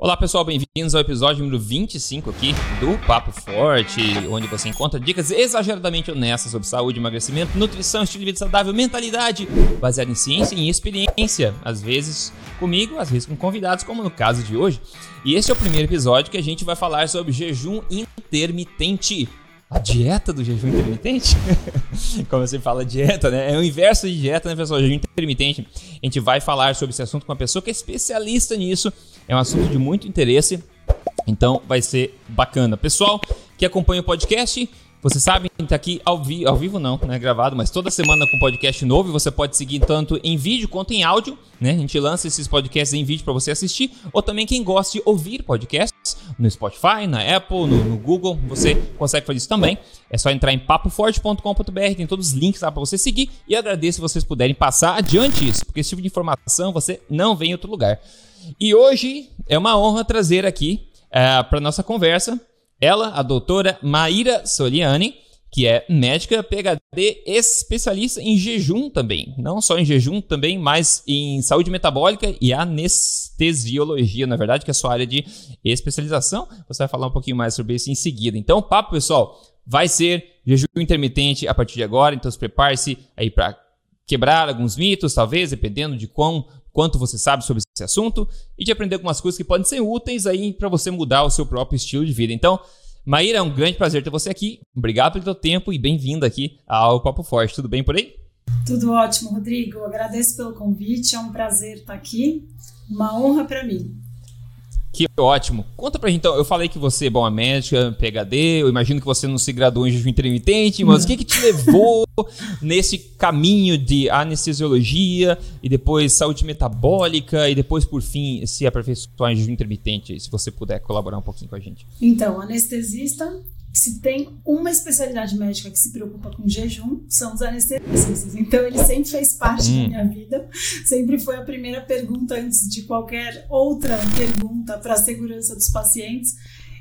Olá pessoal, bem-vindos ao episódio número 25 aqui do Papo Forte, onde você encontra dicas exageradamente honestas sobre saúde, emagrecimento, nutrição, estilo de vida saudável, mentalidade, baseada em ciência e em experiência, às vezes comigo, às vezes com convidados, como no caso de hoje. E este é o primeiro episódio que a gente vai falar sobre jejum intermitente. A dieta do jejum intermitente? Como você fala, dieta, né? É o inverso de dieta, né, pessoal? Jejum intermitente. A gente vai falar sobre esse assunto com uma pessoa que é especialista nisso. É um assunto de muito interesse. Então vai ser bacana. Pessoal que acompanha o podcast, você sabe, tá aqui ao, vi ao vivo não, né, gravado, mas toda semana com podcast novo, você pode seguir tanto em vídeo quanto em áudio, né? A gente lança esses podcasts em vídeo para você assistir, ou também quem gosta de ouvir podcasts no Spotify, na Apple, no, no Google, você consegue fazer isso também. É só entrar em papoforte.com.br, tem todos os links lá para você seguir e agradeço se vocês puderem passar adiante isso, porque esse tipo de informação você não vê em outro lugar. E hoje é uma honra trazer aqui uh, eh, para nossa conversa ela, a doutora Maíra Soliani, que é médica PhD especialista em jejum também. Não só em jejum, também, mas em saúde metabólica e anestesiologia, na verdade, que é a sua área de especialização. Você vai falar um pouquinho mais sobre isso em seguida. Então, papo, pessoal, vai ser jejum intermitente a partir de agora, então se prepare-se aí para quebrar alguns mitos, talvez, dependendo de quão quanto você sabe sobre esse assunto e de aprender algumas coisas que podem ser úteis aí para você mudar o seu próprio estilo de vida. Então, Maíra, é um grande prazer ter você aqui. Obrigado pelo seu tempo e bem-vinda aqui ao Papo Forte. Tudo bem por aí? Tudo ótimo, Rodrigo. Agradeço pelo convite. É um prazer estar aqui. Uma honra para mim. Que ótimo. Conta pra gente então, eu falei que você é boa médica, PhD, eu imagino que você não se graduou em jejum intermitente, mas o que que te levou nesse caminho de anestesiologia e depois saúde metabólica e depois por fim se aperfeiçoar em jejum intermitente, se você puder colaborar um pouquinho com a gente. Então, anestesista se tem uma especialidade médica que se preocupa com jejum, são os anestesistas. Então, ele sempre fez parte hum. da minha vida, sempre foi a primeira pergunta antes de qualquer outra pergunta para a segurança dos pacientes.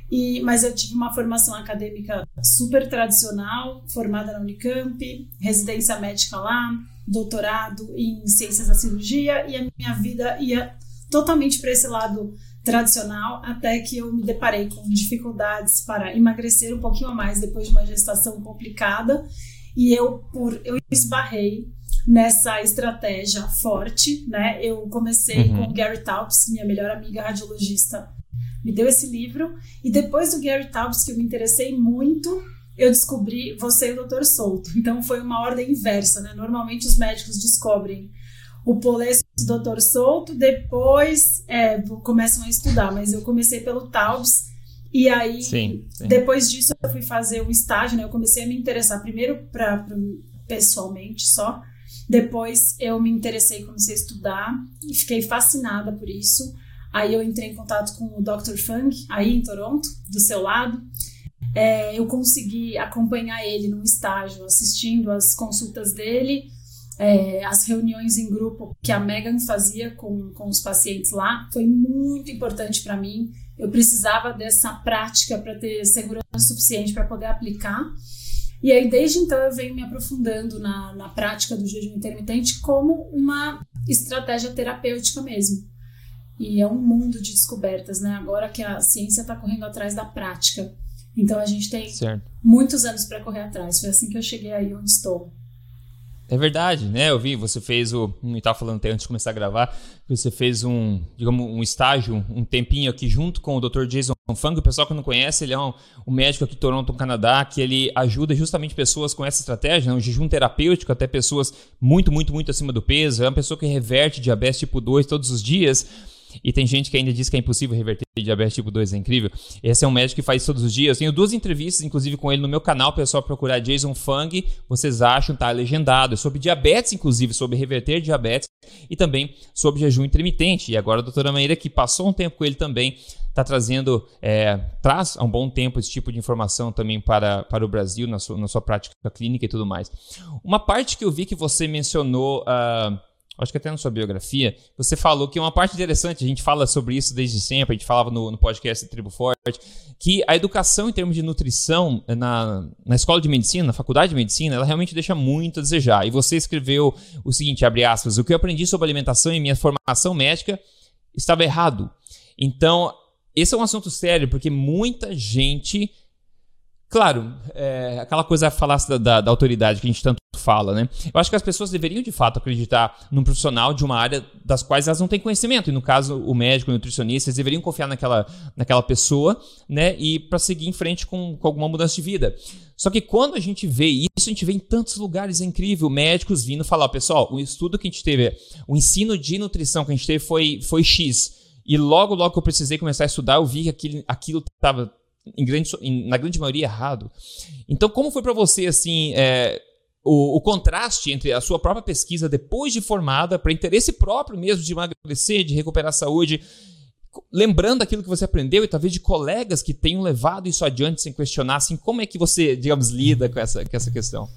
E, mas eu tive uma formação acadêmica super tradicional, formada na Unicamp, residência médica lá, doutorado em ciências da cirurgia, e a minha vida ia totalmente para esse lado tradicional, até que eu me deparei com dificuldades para emagrecer um pouquinho a mais depois de uma gestação complicada, e eu por eu esbarrei nessa estratégia forte, né? Eu comecei uhum. com Gary Taubes, minha melhor amiga radiologista, me deu esse livro, e depois do Gary Taubes que eu me interessei muito, eu descobri você e o Dr. Souto. Então foi uma ordem inversa, né? Normalmente os médicos descobrem o Polês Doutor Souto, depois é, começam a estudar, mas eu comecei pelo Taubes, e aí sim, sim. depois disso eu fui fazer o estágio, né? Eu comecei a me interessar primeiro para pessoalmente só, depois eu me interessei, comecei a estudar e fiquei fascinada por isso. Aí eu entrei em contato com o Dr. Fung, aí em Toronto, do seu lado. É, eu consegui acompanhar ele num estágio, assistindo as consultas dele é, as reuniões em grupo que a Megan fazia com, com os pacientes lá foi muito importante para mim. Eu precisava dessa prática para ter segurança suficiente para poder aplicar. E aí, desde então, eu venho me aprofundando na, na prática do jejum intermitente como uma estratégia terapêutica mesmo. E é um mundo de descobertas, né? Agora que a ciência está correndo atrás da prática. Então, a gente tem certo. muitos anos para correr atrás. Foi assim que eu cheguei aí onde estou. É verdade, né? Eu vi, você fez o. Não estava falando até antes de começar a gravar, você fez um, digamos, um estágio, um tempinho aqui junto com o Dr. Jason Fung. O pessoal que não conhece, ele é um, um médico aqui em Toronto, no Canadá, que ele ajuda justamente pessoas com essa estratégia, né? um jejum terapêutico, até pessoas muito, muito, muito acima do peso. É uma pessoa que reverte diabetes tipo 2 todos os dias. E tem gente que ainda diz que é impossível reverter diabetes tipo 2, é incrível. Esse é um médico que faz todos os dias. Eu tenho duas entrevistas, inclusive, com ele no meu canal, pessoal procurar Jason Fung, vocês acham, tá legendado. Sobre diabetes, inclusive, sobre reverter diabetes e também sobre jejum intermitente. E agora a doutora Maíra, que passou um tempo com ele também, está trazendo, é, traz há um bom tempo esse tipo de informação também para, para o Brasil, na sua, na sua prática clínica e tudo mais. Uma parte que eu vi que você mencionou. Uh, acho que até na sua biografia, você falou que uma parte interessante, a gente fala sobre isso desde sempre, a gente falava no, no podcast Tribo Forte, que a educação em termos de nutrição na, na escola de medicina, na faculdade de medicina, ela realmente deixa muito a desejar. E você escreveu o seguinte, abre aspas, o que eu aprendi sobre alimentação em minha formação médica estava errado. Então, esse é um assunto sério, porque muita gente. Claro, é, aquela coisa falasse da, da, da, autoridade que a gente tanto fala, né? Eu acho que as pessoas deveriam de fato acreditar num profissional de uma área das quais elas não têm conhecimento. E no caso, o médico, o nutricionista, eles deveriam confiar naquela, naquela pessoa, né? E para seguir em frente com, com alguma mudança de vida. Só que quando a gente vê isso, a gente vê em tantos lugares, é incrível. Médicos vindo falar, pessoal, o estudo que a gente teve, o ensino de nutrição que a gente teve foi, foi X. E logo, logo que eu precisei começar a estudar, eu vi que aquilo, estava grande, na grande maioria errado. Então, como foi para você assim é, o, o, contraste entre a sua própria pesquisa depois de formada, para interesse próprio mesmo de emagrecer, de recuperar a saúde, lembrando aquilo que você aprendeu e talvez de colegas que tenham levado isso adiante sem questionar, assim, como é que você, digamos, lida com essa, com essa questão?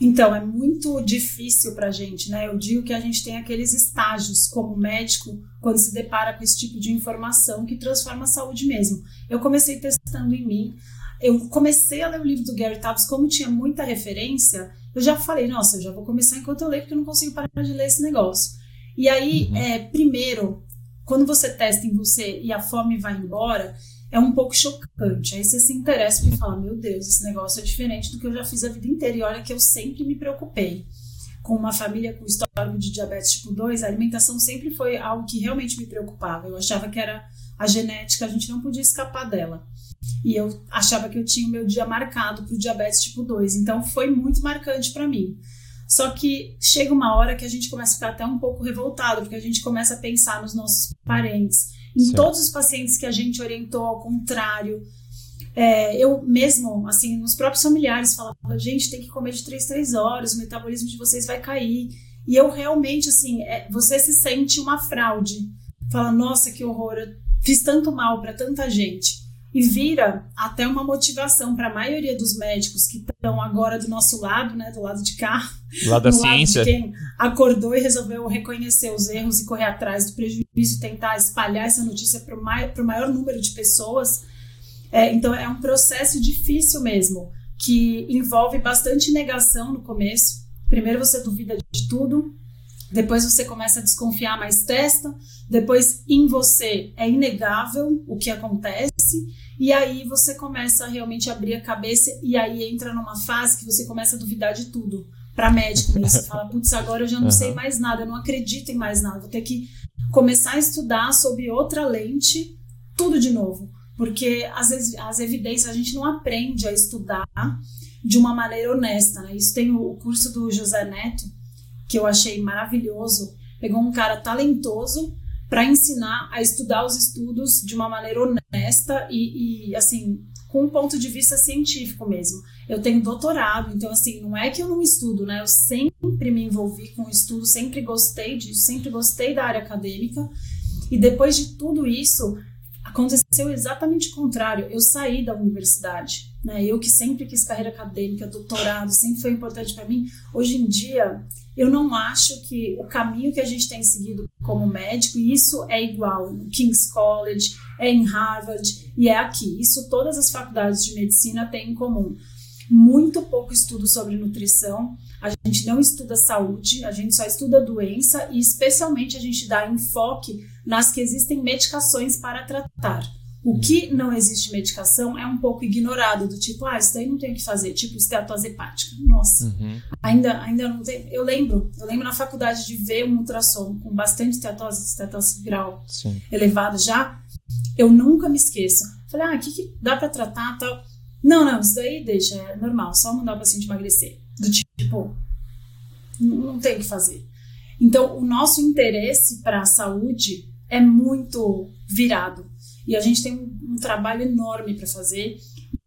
Então, é muito difícil para a gente, né? Eu digo que a gente tem aqueles estágios como médico quando se depara com esse tipo de informação que transforma a saúde mesmo. Eu comecei testando em mim, eu comecei a ler o livro do Gary Taubes, como tinha muita referência, eu já falei, nossa, eu já vou começar enquanto eu leio, porque eu não consigo parar de ler esse negócio. E aí, uhum. é, primeiro, quando você testa em você e a fome vai embora, é um pouco chocante. Aí você se interessa e fala: Meu Deus, esse negócio é diferente do que eu já fiz a vida inteira. E olha que eu sempre me preocupei. Com uma família com histórico de diabetes tipo 2, a alimentação sempre foi algo que realmente me preocupava. Eu achava que era a genética, a gente não podia escapar dela. E eu achava que eu tinha o meu dia marcado para o diabetes tipo 2. Então foi muito marcante para mim. Só que chega uma hora que a gente começa a ficar até um pouco revoltado, porque a gente começa a pensar nos nossos parentes em certo. todos os pacientes que a gente orientou ao contrário. É, eu mesmo, assim, nos próprios familiares falava, gente, tem que comer de 3, 3 horas, o metabolismo de vocês vai cair. E eu realmente, assim, é, você se sente uma fraude. Fala, nossa, que horror, eu fiz tanto mal para tanta gente. E vira até uma motivação para a maioria dos médicos que estão agora do nosso lado, né, do lado de cá, Lá da ciência. quem acordou e resolveu reconhecer os erros e correr atrás do prejuízo e tentar espalhar essa notícia para o maior, maior número de pessoas. É, então, é um processo difícil mesmo, que envolve bastante negação no começo. Primeiro você duvida de tudo, depois você começa a desconfiar, mas testa. Depois, em você, é inegável o que acontece. E aí você começa a realmente abrir a cabeça e aí entra numa fase que você começa a duvidar de tudo para médico mesmo. Você fala, putz, agora eu já não uhum. sei mais nada, eu não acredito em mais nada, vou ter que começar a estudar sob outra lente, tudo de novo. Porque as, as evidências a gente não aprende a estudar de uma maneira honesta. Né? Isso tem o, o curso do José Neto, que eu achei maravilhoso. Pegou um cara talentoso para ensinar a estudar os estudos de uma maneira honesta e, e assim com um ponto de vista científico mesmo. Eu tenho doutorado, então assim, não é que eu não estudo, né? Eu sempre me envolvi com o estudo, sempre gostei disso, sempre gostei da área acadêmica. E depois de tudo isso, aconteceu exatamente o contrário. Eu saí da universidade, né? Eu que sempre quis carreira acadêmica, doutorado, sempre foi importante para mim. Hoje em dia, eu não acho que o caminho que a gente tem seguido como médico, isso é igual no King's College, é em Harvard e é aqui. Isso todas as faculdades de medicina têm em comum. Muito pouco estudo sobre nutrição, a gente não estuda saúde, a gente só estuda doença e, especialmente, a gente dá enfoque nas que existem medicações para tratar. O que não existe medicação é um pouco ignorado, do tipo, ah, isso daí não tem o que fazer, tipo esteatose hepática. Nossa, uhum. ainda, ainda não tem. Eu lembro, eu lembro na faculdade de ver um ultrassom com bastante esteatose, esteatose grau Sim. elevado já. Eu nunca me esqueço. Falei, ah, o que, que dá para tratar tal? Não, não, isso daí deixa, é normal, só mandar o paciente emagrecer. Do tipo, não tem o que fazer. Então, o nosso interesse para a saúde é muito virado. E a gente tem um, um trabalho enorme para fazer.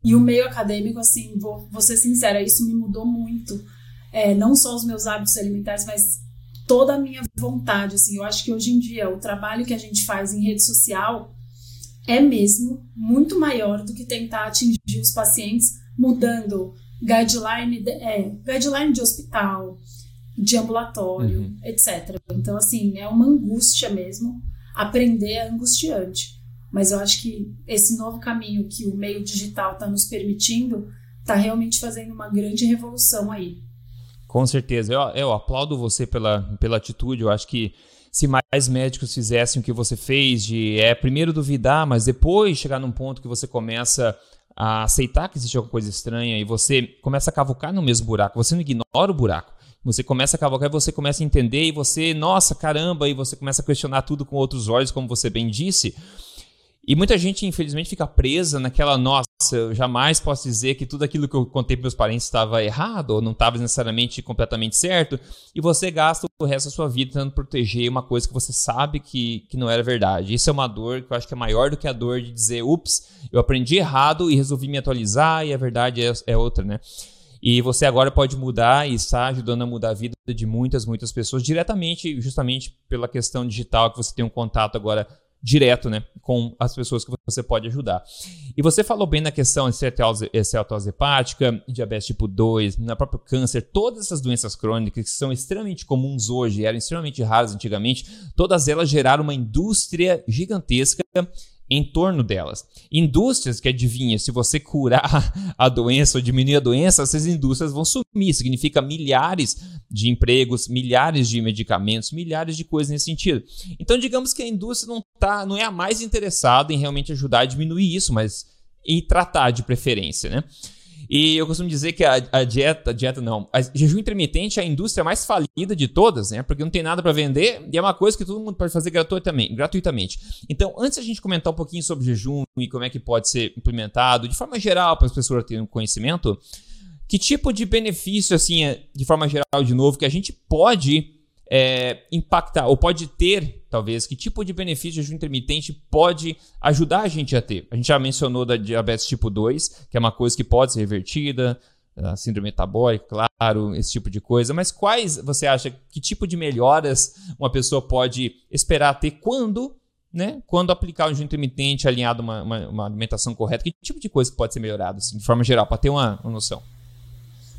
E o meio acadêmico, assim, vou, vou ser sincera, isso me mudou muito. É, não só os meus hábitos alimentares, mas toda a minha vontade. Assim, eu acho que hoje em dia o trabalho que a gente faz em rede social é mesmo muito maior do que tentar atingir os pacientes mudando guideline de, é, guideline de hospital, de ambulatório, uhum. etc. Então, assim, é uma angústia mesmo. Aprender é angustiante. Mas eu acho que esse novo caminho que o meio digital está nos permitindo está realmente fazendo uma grande revolução aí. Com certeza. Eu, eu aplaudo você pela, pela atitude. Eu acho que se mais médicos fizessem o que você fez, de é primeiro duvidar, mas depois chegar num ponto que você começa a aceitar que existe alguma coisa estranha e você começa a cavucar no mesmo buraco, você não ignora o buraco. Você começa a cavalgar e você começa a entender e você, nossa, caramba, e você começa a questionar tudo com outros olhos, como você bem disse. E muita gente, infelizmente, fica presa naquela, nossa, eu jamais posso dizer que tudo aquilo que eu contei para meus parentes estava errado ou não estava necessariamente completamente certo, e você gasta o resto da sua vida tentando proteger uma coisa que você sabe que, que não era verdade. Isso é uma dor que eu acho que é maior do que a dor de dizer, ups, eu aprendi errado e resolvi me atualizar e a verdade é, é outra, né? E você agora pode mudar e está ajudando a mudar a vida de muitas, muitas pessoas diretamente, justamente pela questão digital que você tem um contato agora direto, né, com as pessoas que você pode ajudar. E você falou bem na questão de esteatose hepática, diabetes tipo 2, na próprio câncer, todas essas doenças crônicas que são extremamente comuns hoje, eram extremamente raras antigamente, todas elas geraram uma indústria gigantesca em torno delas. Indústrias que adivinha, se você curar a doença ou diminuir a doença, essas indústrias vão sumir. Significa milhares de empregos, milhares de medicamentos, milhares de coisas nesse sentido. Então, digamos que a indústria não, tá, não é a mais interessada em realmente ajudar a diminuir isso, mas em tratar de preferência, né? E eu costumo dizer que a, a dieta, a dieta não, a jejum intermitente é a indústria mais falida de todas, né? Porque não tem nada para vender e é uma coisa que todo mundo pode fazer gratuitamente, gratuitamente. Então, antes a gente comentar um pouquinho sobre jejum e como é que pode ser implementado, de forma geral, para as pessoas terem conhecimento, que tipo de benefício, assim, é, de forma geral, de novo, que a gente pode é, impactar, ou pode ter, talvez, que tipo de benefício o jejum intermitente pode ajudar a gente a ter? A gente já mencionou da diabetes tipo 2, que é uma coisa que pode ser revertida, a síndrome metabólica, claro, esse tipo de coisa, mas quais você acha, que tipo de melhoras uma pessoa pode esperar ter quando né? Quando aplicar o jejum intermitente alinhado a uma, uma, uma, alimentação correta, que tipo de coisa pode ser melhorado, assim, de forma geral, para ter uma, uma noção?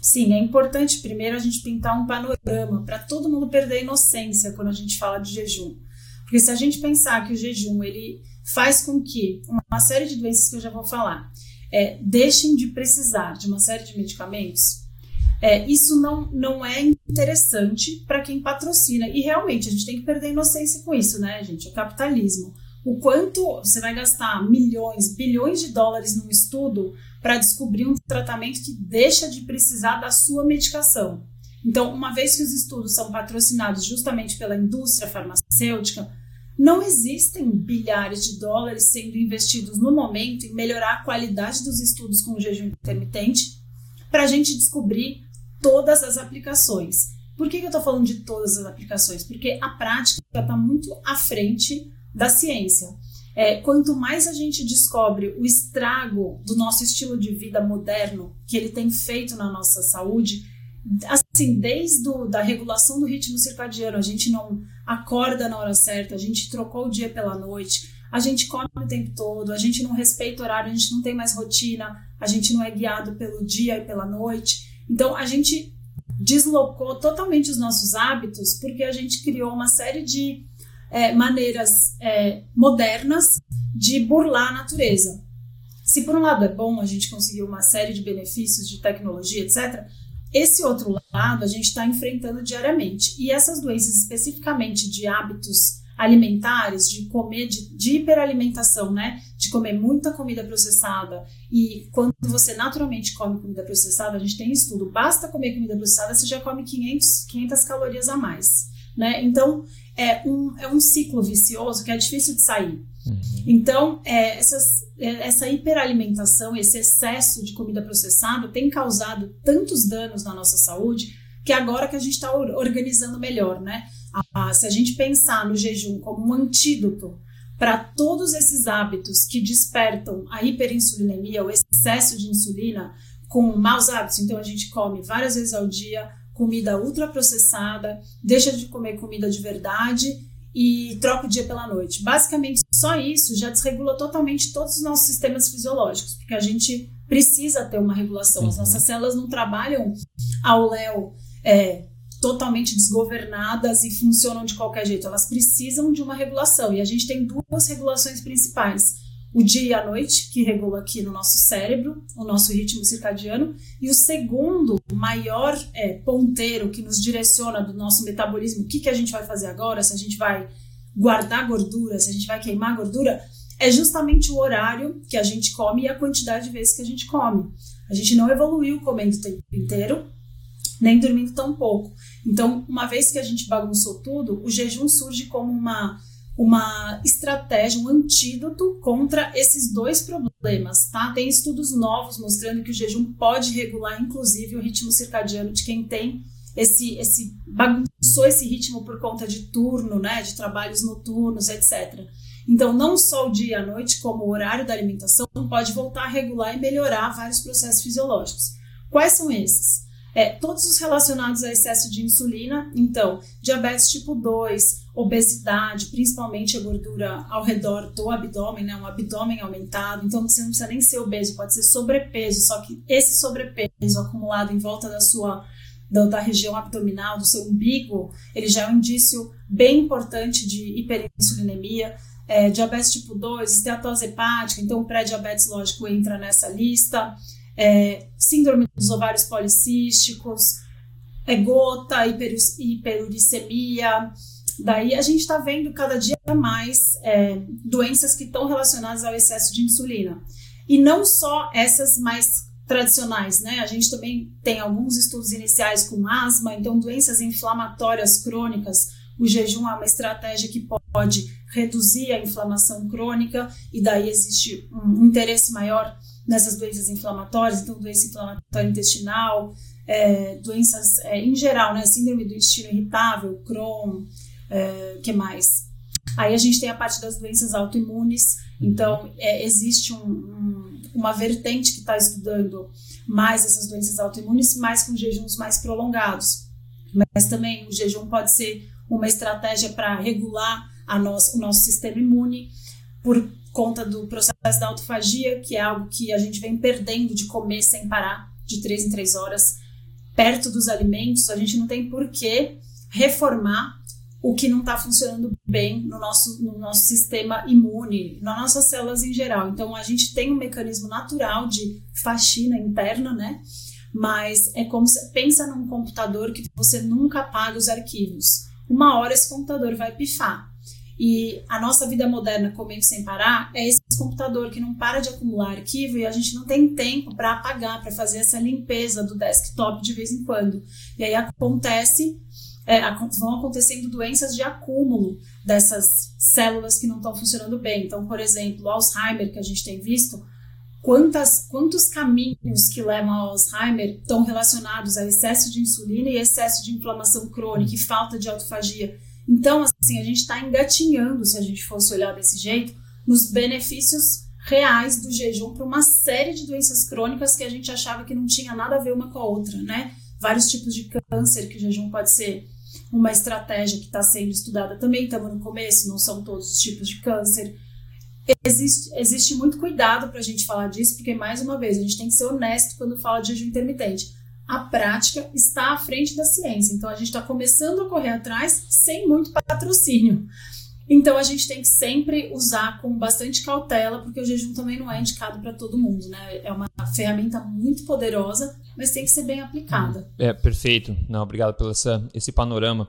Sim, é importante primeiro a gente pintar um panorama para todo mundo perder a inocência quando a gente fala de jejum. Porque se a gente pensar que o jejum ele faz com que uma série de doenças que eu já vou falar é, deixem de precisar de uma série de medicamentos, é, isso não, não é interessante para quem patrocina. E realmente a gente tem que perder a inocência com isso, né, gente? É capitalismo. O quanto você vai gastar milhões, bilhões de dólares num estudo para descobrir um tratamento que deixa de precisar da sua medicação. Então, uma vez que os estudos são patrocinados justamente pela indústria farmacêutica, não existem bilhares de dólares sendo investidos no momento em melhorar a qualidade dos estudos com jejum intermitente para a gente descobrir todas as aplicações. Por que, que eu estou falando de todas as aplicações? Porque a prática está muito à frente da ciência. É, quanto mais a gente descobre o estrago do nosso estilo de vida moderno que ele tem feito na nossa saúde, assim, desde a da regulação do ritmo circadiano, a gente não acorda na hora certa, a gente trocou o dia pela noite, a gente come o tempo todo, a gente não respeita o horário, a gente não tem mais rotina, a gente não é guiado pelo dia e pela noite. Então, a gente deslocou totalmente os nossos hábitos porque a gente criou uma série de é, maneiras é, modernas de burlar a natureza. Se por um lado é bom a gente conseguir uma série de benefícios de tecnologia, etc., esse outro lado a gente está enfrentando diariamente. E essas doenças, especificamente de hábitos alimentares, de comer, de, de, hiperalimentação, né? De comer muita comida processada. E quando você naturalmente come comida processada, a gente tem estudo, basta comer comida processada, você já come 500, 500 calorias a mais, né? Então, é um, é um ciclo vicioso que é difícil de sair. Uhum. Então, é, essas, é, essa hiperalimentação, esse excesso de comida processada tem causado tantos danos na nossa saúde que agora que a gente está organizando melhor, né? Ah, se a gente pensar no jejum como um antídoto para todos esses hábitos que despertam a hiperinsulinemia, o excesso de insulina, com maus hábitos, então a gente come várias vezes ao dia, comida ultraprocessada, deixa de comer comida de verdade e troca o dia pela noite. Basicamente, só isso já desregula totalmente todos os nossos sistemas fisiológicos, porque a gente precisa ter uma regulação. Uhum. As nossas células não trabalham ao léu é, totalmente desgovernadas e funcionam de qualquer jeito. Elas precisam de uma regulação. E a gente tem duas regulações principais. O dia e a noite, que regula aqui no nosso cérebro, o nosso ritmo circadiano, e o segundo maior é, ponteiro que nos direciona do nosso metabolismo, o que, que a gente vai fazer agora, se a gente vai guardar gordura, se a gente vai queimar gordura, é justamente o horário que a gente come e a quantidade de vezes que a gente come. A gente não evoluiu comendo o tempo inteiro, nem dormindo tão pouco. Então, uma vez que a gente bagunçou tudo, o jejum surge como uma uma estratégia, um antídoto contra esses dois problemas, tá? Tem estudos novos mostrando que o jejum pode regular, inclusive, o ritmo circadiano de quem tem esse, esse bagunçou esse ritmo por conta de turno, né? De trabalhos noturnos, etc. Então, não só o dia e a noite, como o horário da alimentação, pode voltar a regular e melhorar vários processos fisiológicos. Quais são esses? É, todos os relacionados a excesso de insulina, então, diabetes tipo 2, obesidade, principalmente a gordura ao redor do abdômen, né, um abdômen aumentado, então você não precisa nem ser obeso, pode ser sobrepeso, só que esse sobrepeso acumulado em volta da sua da, da região abdominal, do seu umbigo, ele já é um indício bem importante de hiperinsulinemia, é, diabetes tipo 2, esteatose hepática, então pré-diabetes, lógico, entra nessa lista, é, síndrome dos ovários policísticos, é, gota, hiper, hiperuricemia. Daí a gente está vendo cada dia mais é, doenças que estão relacionadas ao excesso de insulina. E não só essas mais tradicionais, né? A gente também tem alguns estudos iniciais com asma, então doenças inflamatórias crônicas. O jejum é uma estratégia que pode reduzir a inflamação crônica e daí existe um interesse maior nessas doenças inflamatórias, então doença inflamatória intestinal, é, doenças é, em geral, né, síndrome do intestino irritável, Crohn, é, que mais? Aí a gente tem a parte das doenças autoimunes, então é, existe um, um, uma vertente que está estudando mais essas doenças autoimunes, mais com jejuns mais prolongados. Mas também o jejum pode ser uma estratégia para regular a nossa, o nosso sistema imune, por conta do processo da autofagia, que é algo que a gente vem perdendo de comer sem parar, de três em três horas, perto dos alimentos, a gente não tem por que reformar o que não está funcionando bem no nosso, no nosso sistema imune, nas nossas células em geral. Então, a gente tem um mecanismo natural de faxina interna, né? Mas é como se pensa num computador que você nunca apaga os arquivos. Uma hora esse computador vai pifar. E a nossa vida moderna, comendo sem parar, é esse computador que não para de acumular arquivo e a gente não tem tempo para apagar, para fazer essa limpeza do desktop de vez em quando. E aí acontece, é, vão acontecendo doenças de acúmulo dessas células que não estão funcionando bem. Então, por exemplo, o Alzheimer, que a gente tem visto, quantas, quantos caminhos que levam ao Alzheimer estão relacionados a excesso de insulina e excesso de inflamação crônica e falta de autofagia então, assim, a gente está engatinhando, se a gente fosse olhar desse jeito, nos benefícios reais do jejum para uma série de doenças crônicas que a gente achava que não tinha nada a ver uma com a outra, né? Vários tipos de câncer que o jejum pode ser uma estratégia que está sendo estudada também, estamos no começo, não são todos os tipos de câncer. Existe, existe muito cuidado para a gente falar disso, porque, mais uma vez, a gente tem que ser honesto quando fala de jejum intermitente a prática está à frente da ciência. Então a gente está começando a correr atrás sem muito patrocínio. Então a gente tem que sempre usar com bastante cautela, porque o jejum também não é indicado para todo mundo, né? É uma ferramenta muito poderosa, mas tem que ser bem aplicada. É, perfeito. Não, obrigado pelo essa, esse panorama.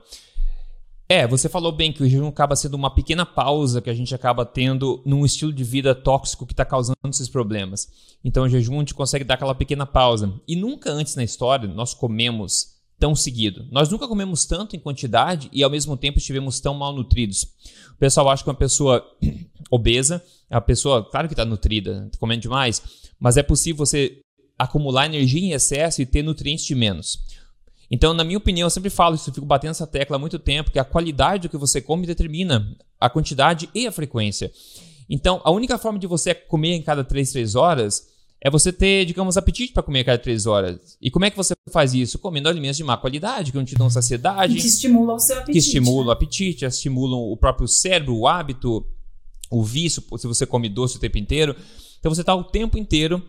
É, você falou bem que o jejum acaba sendo uma pequena pausa que a gente acaba tendo num estilo de vida tóxico que está causando esses problemas. Então, o jejum a gente consegue dar aquela pequena pausa. E nunca antes na história nós comemos tão seguido. Nós nunca comemos tanto em quantidade e ao mesmo tempo estivemos tão mal nutridos. O pessoal acha que uma pessoa obesa uma pessoa, claro que está nutrida, tá comendo demais, mas é possível você acumular energia em excesso e ter nutrientes de menos. Então, na minha opinião, eu sempre falo isso, eu fico batendo essa tecla há muito tempo, que a qualidade do que você come determina a quantidade e a frequência. Então, a única forma de você comer em cada 3, 3 horas é você ter, digamos, apetite para comer a cada 3 horas. E como é que você faz isso? Comendo alimentos de má qualidade, que não te dão saciedade. Que estimulam o seu apetite. Que estimulam né? o apetite, estimulam o próprio cérebro, o hábito, o vício, se você come doce o tempo inteiro. Então, você está o tempo inteiro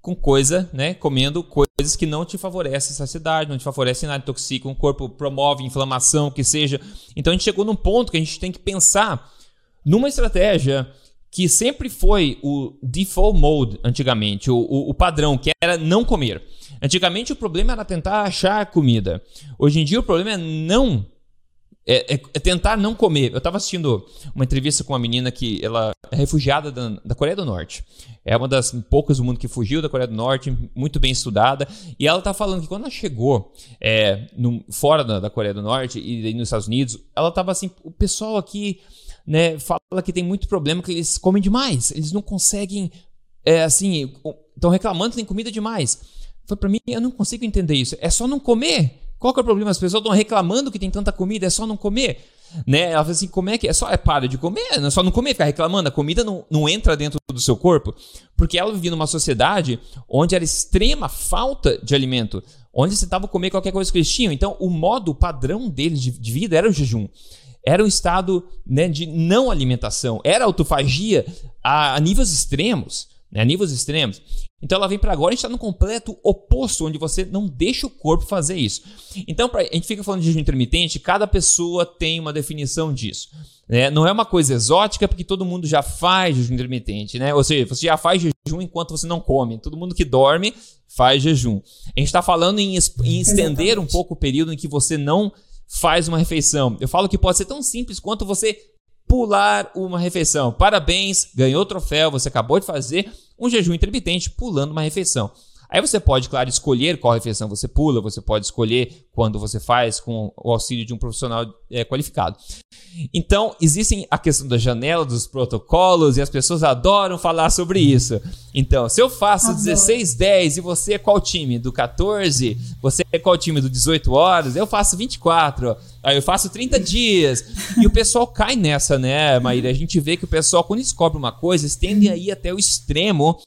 com coisa, né? Comendo coisas que não te favorecem saciedade, não te favorecem nada, intoxicam o corpo, promove inflamação, que seja. Então a gente chegou num ponto que a gente tem que pensar numa estratégia que sempre foi o default mode antigamente, o, o, o, padrão, que era não comer. Antigamente o problema era tentar achar comida. Hoje em dia o problema é não. É, é, é tentar não comer. Eu estava assistindo uma entrevista com uma menina que ela é refugiada da, da, Coreia do Norte. É uma das poucas do mundo que fugiu da Coreia do Norte, muito bem estudada. E ela está falando que quando ela chegou é, no, fora da, da, Coreia do Norte e, nos Estados Unidos, ela estava assim: o pessoal aqui né, fala que tem muito problema que eles comem demais. Eles não conseguem, é, assim, estão reclamando que tem comida demais. Foi para mim, eu não consigo entender isso. É só não comer. Qual que é o problema? As pessoas estão reclamando que tem tanta comida, é só não comer. Né? Ela fala assim, como é que é? Só é para de comer, é só não comer, ficar reclamando. A comida não, não entra dentro do seu corpo. Porque ela vivia numa sociedade onde era extrema falta de alimento. Onde você estava comer qualquer coisa que eles tinham. Então, o modo, o padrão deles de, de vida era o jejum era um estado né, de não alimentação, era autofagia a, a níveis extremos. Né, a níveis extremos. Então ela vem para agora e está no completo oposto, onde você não deixa o corpo fazer isso. Então pra, a gente fica falando de jejum intermitente, cada pessoa tem uma definição disso. Né? Não é uma coisa exótica, porque todo mundo já faz jejum intermitente, né? Ou seja, você já faz jejum enquanto você não come. Todo mundo que dorme faz jejum. A gente está falando em, em estender um pouco o período em que você não faz uma refeição. Eu falo que pode ser tão simples quanto você pular uma refeição. Parabéns, ganhou o troféu, você acabou de fazer um jejum intermitente pulando uma refeição. Aí você pode, claro, escolher qual refeição você pula, você pode escolher quando você faz com o auxílio de um profissional é, qualificado. Então, existem a questão da janela, dos protocolos, e as pessoas adoram falar sobre isso. Então, se eu faço 16, 10 e você é qual time? Do 14? Você é qual time do 18 horas? Eu faço 24. Aí eu faço 30 dias. E o pessoal cai nessa, né, Maíra? A gente vê que o pessoal, quando descobre uma coisa, eles tendem a ir até o extremo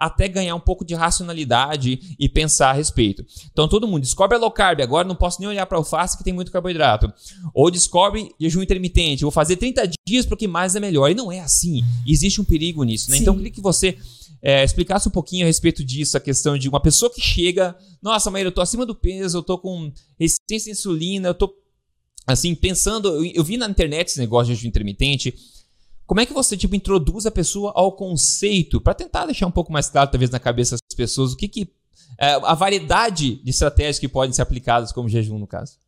até ganhar um pouco de racionalidade e pensar a respeito. Então todo mundo descobre a low carb, agora não posso nem olhar para alface que tem muito carboidrato. Ou descobre jejum intermitente, vou fazer 30 dias porque mais é melhor. E não é assim. Existe um perigo nisso, né? Então eu queria que você é, explicasse um pouquinho a respeito disso, a questão de uma pessoa que chega, nossa, Maíra, eu tô acima do peso, eu tô com resistência à insulina, eu tô assim, pensando, eu, eu vi na internet esse negócio de jejum intermitente, como é que você tipo introduz a pessoa ao conceito para tentar deixar um pouco mais claro talvez na cabeça das pessoas o que que é, a variedade de estratégias que podem ser aplicadas como jejum no caso?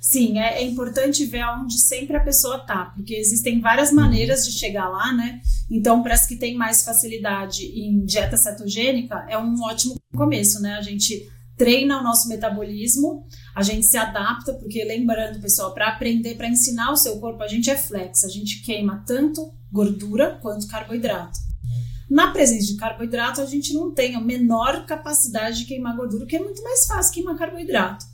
Sim, é, é, importante ver aonde sempre a pessoa tá, porque existem várias maneiras de chegar lá, né? Então, para as que têm mais facilidade em dieta cetogênica, é um ótimo começo, né? A gente treina o nosso metabolismo, a gente se adapta, porque lembrando, pessoal, para aprender, para ensinar o seu corpo, a gente é flex, a gente queima tanto gordura quanto carboidrato. Na presença de carboidrato, a gente não tem a menor capacidade de queimar gordura, que é muito mais fácil queimar carboidrato.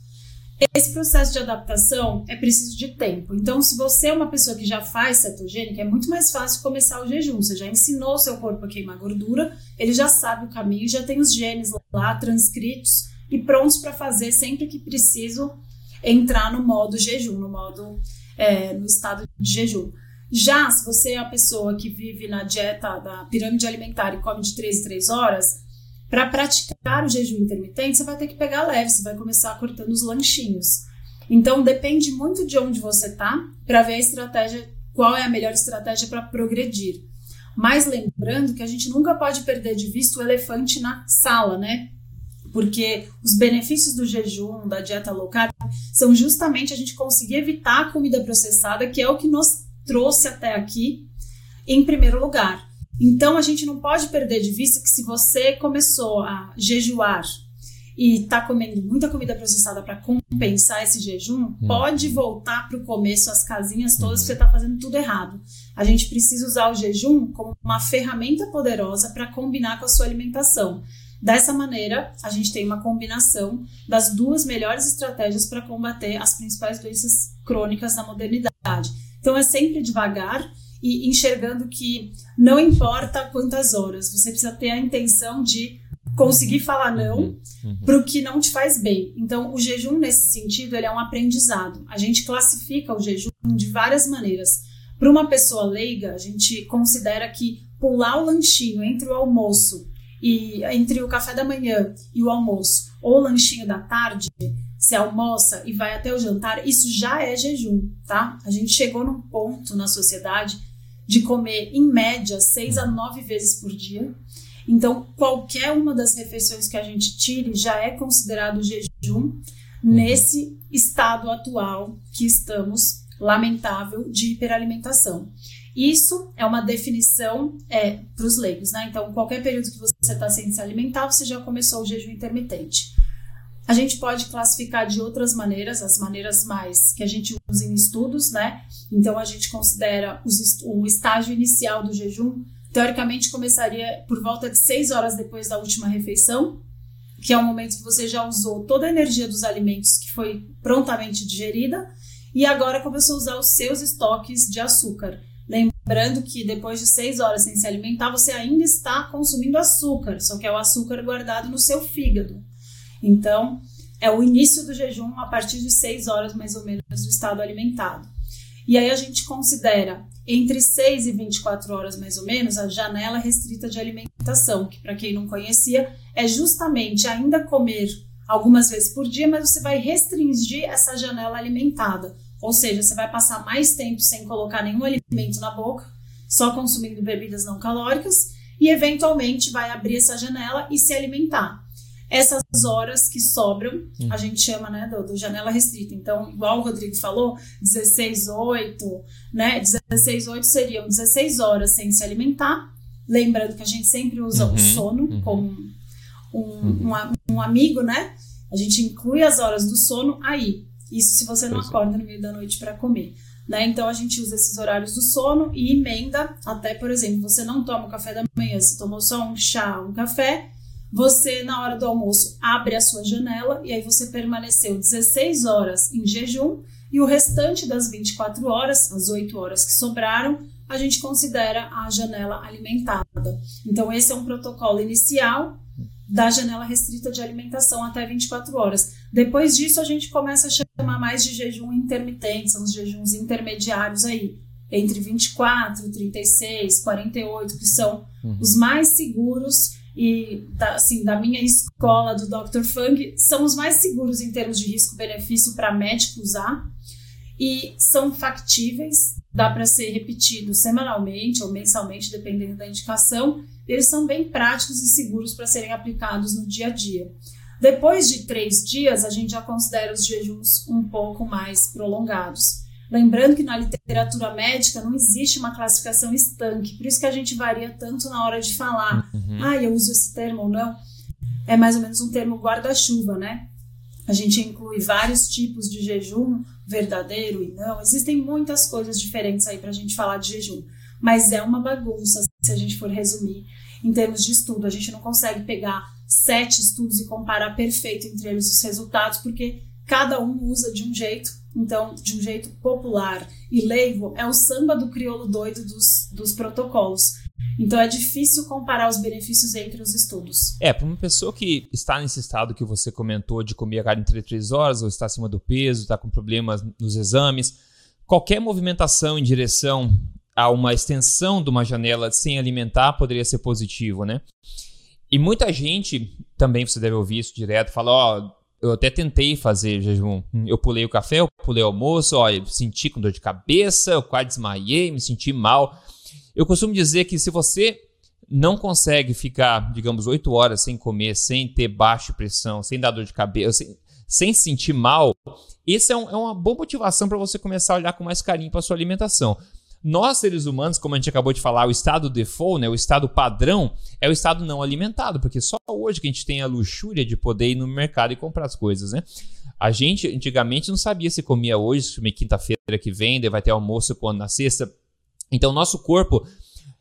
Esse processo de adaptação é preciso de tempo. Então, se você é uma pessoa que já faz cetogênica, é muito mais fácil começar o jejum. Você já ensinou o seu corpo a queimar gordura, ele já sabe o caminho, já tem os genes lá transcritos e prontos para fazer sempre que preciso entrar no modo jejum, no modo é, no estado de jejum. Já se você é a pessoa que vive na dieta da pirâmide alimentar e come de 3 em 3 horas, para praticar o jejum intermitente, você vai ter que pegar leve, você vai começar cortando os lanchinhos. Então depende muito de onde você está para ver a estratégia, qual é a melhor estratégia para progredir. Mas lembrando que a gente nunca pode perder de vista o elefante na sala, né? Porque os benefícios do jejum, da dieta low carb, são justamente a gente conseguir evitar a comida processada, que é o que nos trouxe até aqui em primeiro lugar. Então a gente não pode perder de vista que se você começou a jejuar e está comendo muita comida processada para compensar esse jejum, hum. pode voltar para o começo, as casinhas todas, que você está fazendo tudo errado. A gente precisa usar o jejum como uma ferramenta poderosa para combinar com a sua alimentação. Dessa maneira, a gente tem uma combinação das duas melhores estratégias para combater as principais doenças crônicas da modernidade. Então, é sempre devagar e enxergando que não importa quantas horas, você precisa ter a intenção de conseguir falar não uhum, uhum. para o que não te faz bem. Então, o jejum, nesse sentido, ele é um aprendizado. A gente classifica o jejum de várias maneiras. Para uma pessoa leiga, a gente considera que pular o lanchinho entre o almoço e entre o café da manhã e o almoço ou o lanchinho da tarde, se almoça e vai até o jantar, isso já é jejum, tá? A gente chegou num ponto na sociedade de comer, em média, seis a nove vezes por dia. Então, qualquer uma das refeições que a gente tire já é considerado jejum nesse estado atual que estamos, lamentável, de hiperalimentação. Isso é uma definição é, para os leigos, né? Então, qualquer período que você está sem se alimentar, você já começou o jejum intermitente. A gente pode classificar de outras maneiras, as maneiras mais que a gente usa em estudos, né? Então, a gente considera os, o estágio inicial do jejum, teoricamente começaria por volta de seis horas depois da última refeição, que é o momento que você já usou toda a energia dos alimentos que foi prontamente digerida, e agora começou a usar os seus estoques de açúcar. Lembrando que depois de seis horas sem se alimentar, você ainda está consumindo açúcar, só que é o açúcar guardado no seu fígado. Então, é o início do jejum a partir de 6 horas mais ou menos do estado alimentado. E aí a gente considera entre 6 e 24 horas mais ou menos a janela restrita de alimentação, que para quem não conhecia, é justamente ainda comer algumas vezes por dia, mas você vai restringir essa janela alimentada. Ou seja, você vai passar mais tempo sem colocar nenhum alimento na boca, só consumindo bebidas não calóricas e eventualmente vai abrir essa janela e se alimentar essas horas que sobram, hum. a gente chama né, do, do, janela restrita. Então, igual o Rodrigo falou, 16, 8, né? 16, 8 seriam 16 horas sem se alimentar. Lembrando que a gente sempre usa uhum, o sono uhum. como um, uhum. um, um, amigo, né? A gente inclui as horas do sono aí. Isso se você não acorda no meio da noite para comer. Né? Então a gente usa esses horários do sono e emenda até, por exemplo, você não toma o café da manhã, você tomou só um chá, um café, você, na hora do almoço, abre a sua janela e aí você permaneceu 16 horas em jejum e o restante das 24 horas, as 8 horas que sobraram, a gente considera a janela alimentada. Então, esse é um protocolo inicial da janela restrita de alimentação até 24 horas. Depois disso, a gente começa a chamar mais de jejum intermitente, são os jejuns intermediários aí, entre 24, 36, 48, que são uhum. os mais seguros e da, assim, da minha escola do Dr. Fung são os mais seguros em termos de risco-benefício para médico usar e são factíveis, dá para ser repetido semanalmente ou mensalmente, dependendo da indicação. Eles são bem práticos e seguros para serem aplicados no dia a dia. Depois de três dias, a gente já considera os jejuns um pouco mais prolongados. Lembrando que na literatura médica não existe uma classificação estanque, por isso que a gente varia tanto na hora de falar. Uhum. Ah, eu uso esse termo ou não. É mais ou menos um termo guarda-chuva, né? A gente inclui vários tipos de jejum, verdadeiro e não. Existem muitas coisas diferentes aí para a gente falar de jejum. Mas é uma bagunça se a gente for resumir em termos de estudo. A gente não consegue pegar sete estudos e comparar perfeito entre eles os resultados, porque cada um usa de um jeito então, de um jeito popular e leigo, é o samba do crioulo doido dos, dos protocolos. Então é difícil comparar os benefícios entre os estudos. É, para uma pessoa que está nesse estado que você comentou de comer a carne entre 3 horas, ou está acima do peso, está com problemas nos exames, qualquer movimentação em direção a uma extensão de uma janela sem alimentar poderia ser positivo, né? E muita gente, também você deve ouvir isso direto, fala, ó, oh, eu até tentei fazer jejum. Eu pulei o café, eu pulei o almoço, ó, eu senti com dor de cabeça, eu quase desmaiei, me senti mal. Eu costumo dizer que se você não consegue ficar, digamos, oito horas sem comer, sem ter baixa pressão, sem dar dor de cabeça, sem, sem se sentir mal, isso é, um, é uma boa motivação para você começar a olhar com mais carinho para sua alimentação. Nós, seres humanos, como a gente acabou de falar, o estado default, né, o estado padrão, é o estado não alimentado, porque só hoje que a gente tem a luxúria de poder ir no mercado e comprar as coisas, né? A gente, antigamente, não sabia se comia hoje, se comia quinta-feira que vem, vai ter almoço quando na sexta. Então, nosso corpo,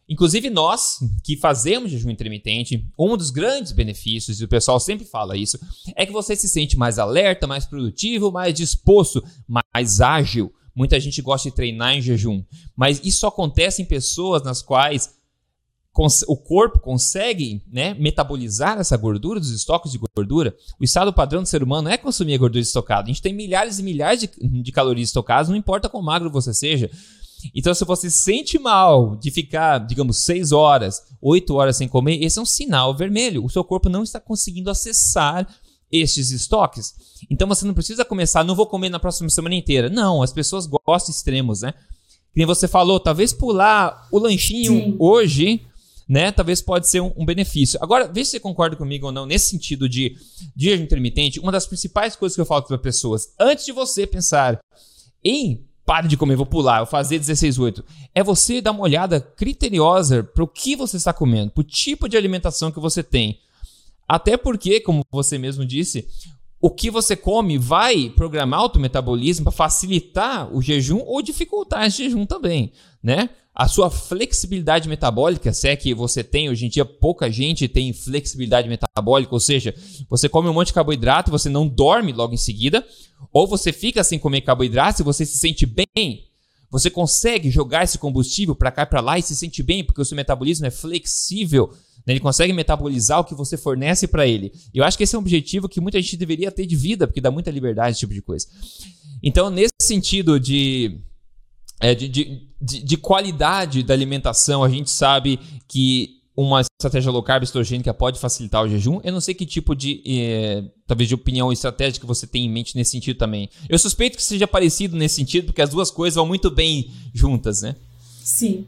inclusive nós que fazemos jejum intermitente, um dos grandes benefícios, e o pessoal sempre fala isso, é que você se sente mais alerta, mais produtivo, mais disposto, mais ágil. Muita gente gosta de treinar em jejum, mas isso acontece em pessoas nas quais o corpo consegue né, metabolizar essa gordura dos estoques de gordura. O estado padrão do ser humano é consumir a gordura estocada. A gente tem milhares e milhares de, de calorias estocadas, não importa quão magro você seja. Então, se você sente mal de ficar, digamos, 6 horas, 8 horas sem comer, esse é um sinal vermelho. O seu corpo não está conseguindo acessar estes estoques. Então você não precisa começar, não vou comer na próxima semana inteira. Não, as pessoas gostam de extremos, né? Que você falou, talvez pular o lanchinho Sim. hoje, né? Talvez pode ser um, um, benefício. Agora, vê se você concorda comigo ou não, nesse sentido de, de jejum intermitente, uma das principais coisas que eu falo para pessoas, antes de você pensar em pare de comer, vou pular, vou fazer 16,8. É você dar uma olhada criteriosa para o que você está comendo, para o tipo de alimentação que você tem. Até porque, como você mesmo disse, o que você come vai programar o teu metabolismo para facilitar o jejum ou dificultar esse jejum também, né? A sua flexibilidade metabólica, se é que você tem, hoje em dia pouca gente tem flexibilidade metabólica, ou seja, você come um monte de carboidrato, você não dorme logo em seguida, ou você fica sem comer carboidrato e você se sente bem, você consegue jogar esse combustível para cá e para lá e se sente bem, porque o seu metabolismo é flexível, né? ele consegue metabolizar o que você fornece para ele. Eu acho que esse é um objetivo que muita gente deveria ter de vida, porque dá muita liberdade esse tipo de coisa. Então, nesse sentido de é, de, de, de, de, qualidade da alimentação, a gente sabe que uma estratégia low carb cetogênica pode facilitar o jejum. Eu não sei que tipo de, é, talvez, de opinião estratégica você tem em mente nesse sentido também. Eu suspeito que seja parecido nesse sentido, porque as duas coisas vão muito bem juntas, né? Sim.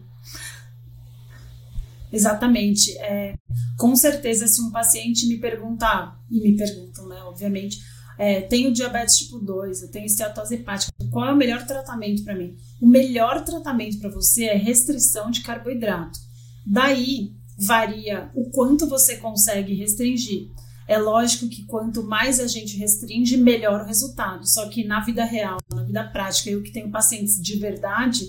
Exatamente. É, com certeza, se um paciente me perguntar, e me perguntam, né, obviamente, é, tenho diabetes tipo 2, eu tenho esteatose hepática, qual é o melhor tratamento para mim? O melhor tratamento para você é restrição de carboidrato. Daí varia o quanto você consegue restringir. É lógico que quanto mais a gente restringe, melhor o resultado. Só que na vida real, na vida prática, eu que tenho pacientes de verdade,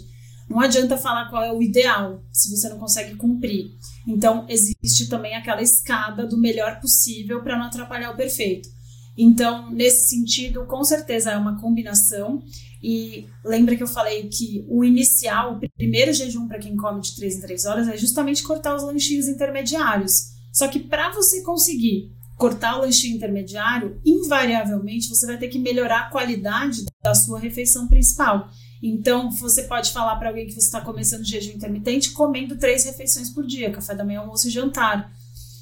não adianta falar qual é o ideal se você não consegue cumprir. Então, existe também aquela escada do melhor possível para não atrapalhar o perfeito. Então, nesse sentido, com certeza é uma combinação. E lembra que eu falei que o inicial, o primeiro jejum para quem come de 3 em 3 horas é justamente cortar os lanchinhos intermediários. Só que para você conseguir cortar o lanchinho intermediário, invariavelmente você vai ter que melhorar a qualidade da sua refeição principal. Então, você pode falar para alguém que você está começando jejum intermitente comendo três refeições por dia, café da manhã, almoço e jantar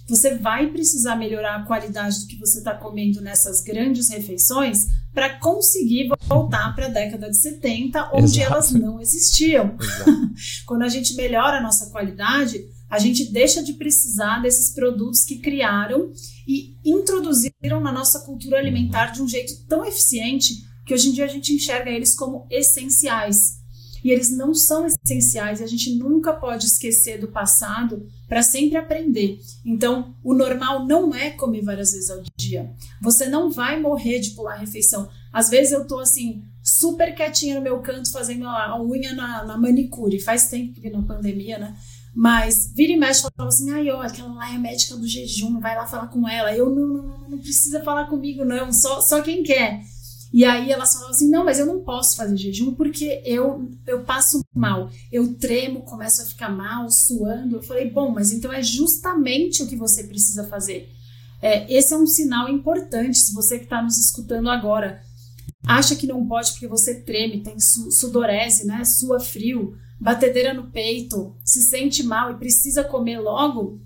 você vai precisar melhorar a qualidade do que você está comendo nessas grandes refeições para conseguir voltar para a década de 70, onde Exato. elas não existiam. Quando a gente melhora a nossa qualidade, a gente deixa de precisar desses produtos que criaram e introduziram na nossa cultura alimentar de um jeito tão eficiente que hoje em dia a gente enxerga eles como essenciais e eles não são essenciais a gente nunca pode esquecer do passado para sempre aprender. Então, o normal não é comer várias vezes ao dia. Você não vai morrer de pular refeição. Às vezes eu tô assim, super quietinha no meu canto fazendo a unha na, na manicure. Faz tempo que na pandemia, né? Mas vira e mexe falava assim, ai, ó, aquela lá é médica do jejum, vai lá falar com ela. Eu não, não, não, não precisa falar comigo, não, só, só quem quer. E aí elas falavam assim: não, mas eu não posso fazer jejum porque eu, eu passo mal, eu tremo, começo a ficar mal, suando. Eu falei: bom, mas então é justamente o que você precisa fazer. É, esse é um sinal importante. Se você que está nos escutando agora acha que não pode porque você treme, tem su sudorese, né, sua frio, batedeira no peito, se sente mal e precisa comer logo,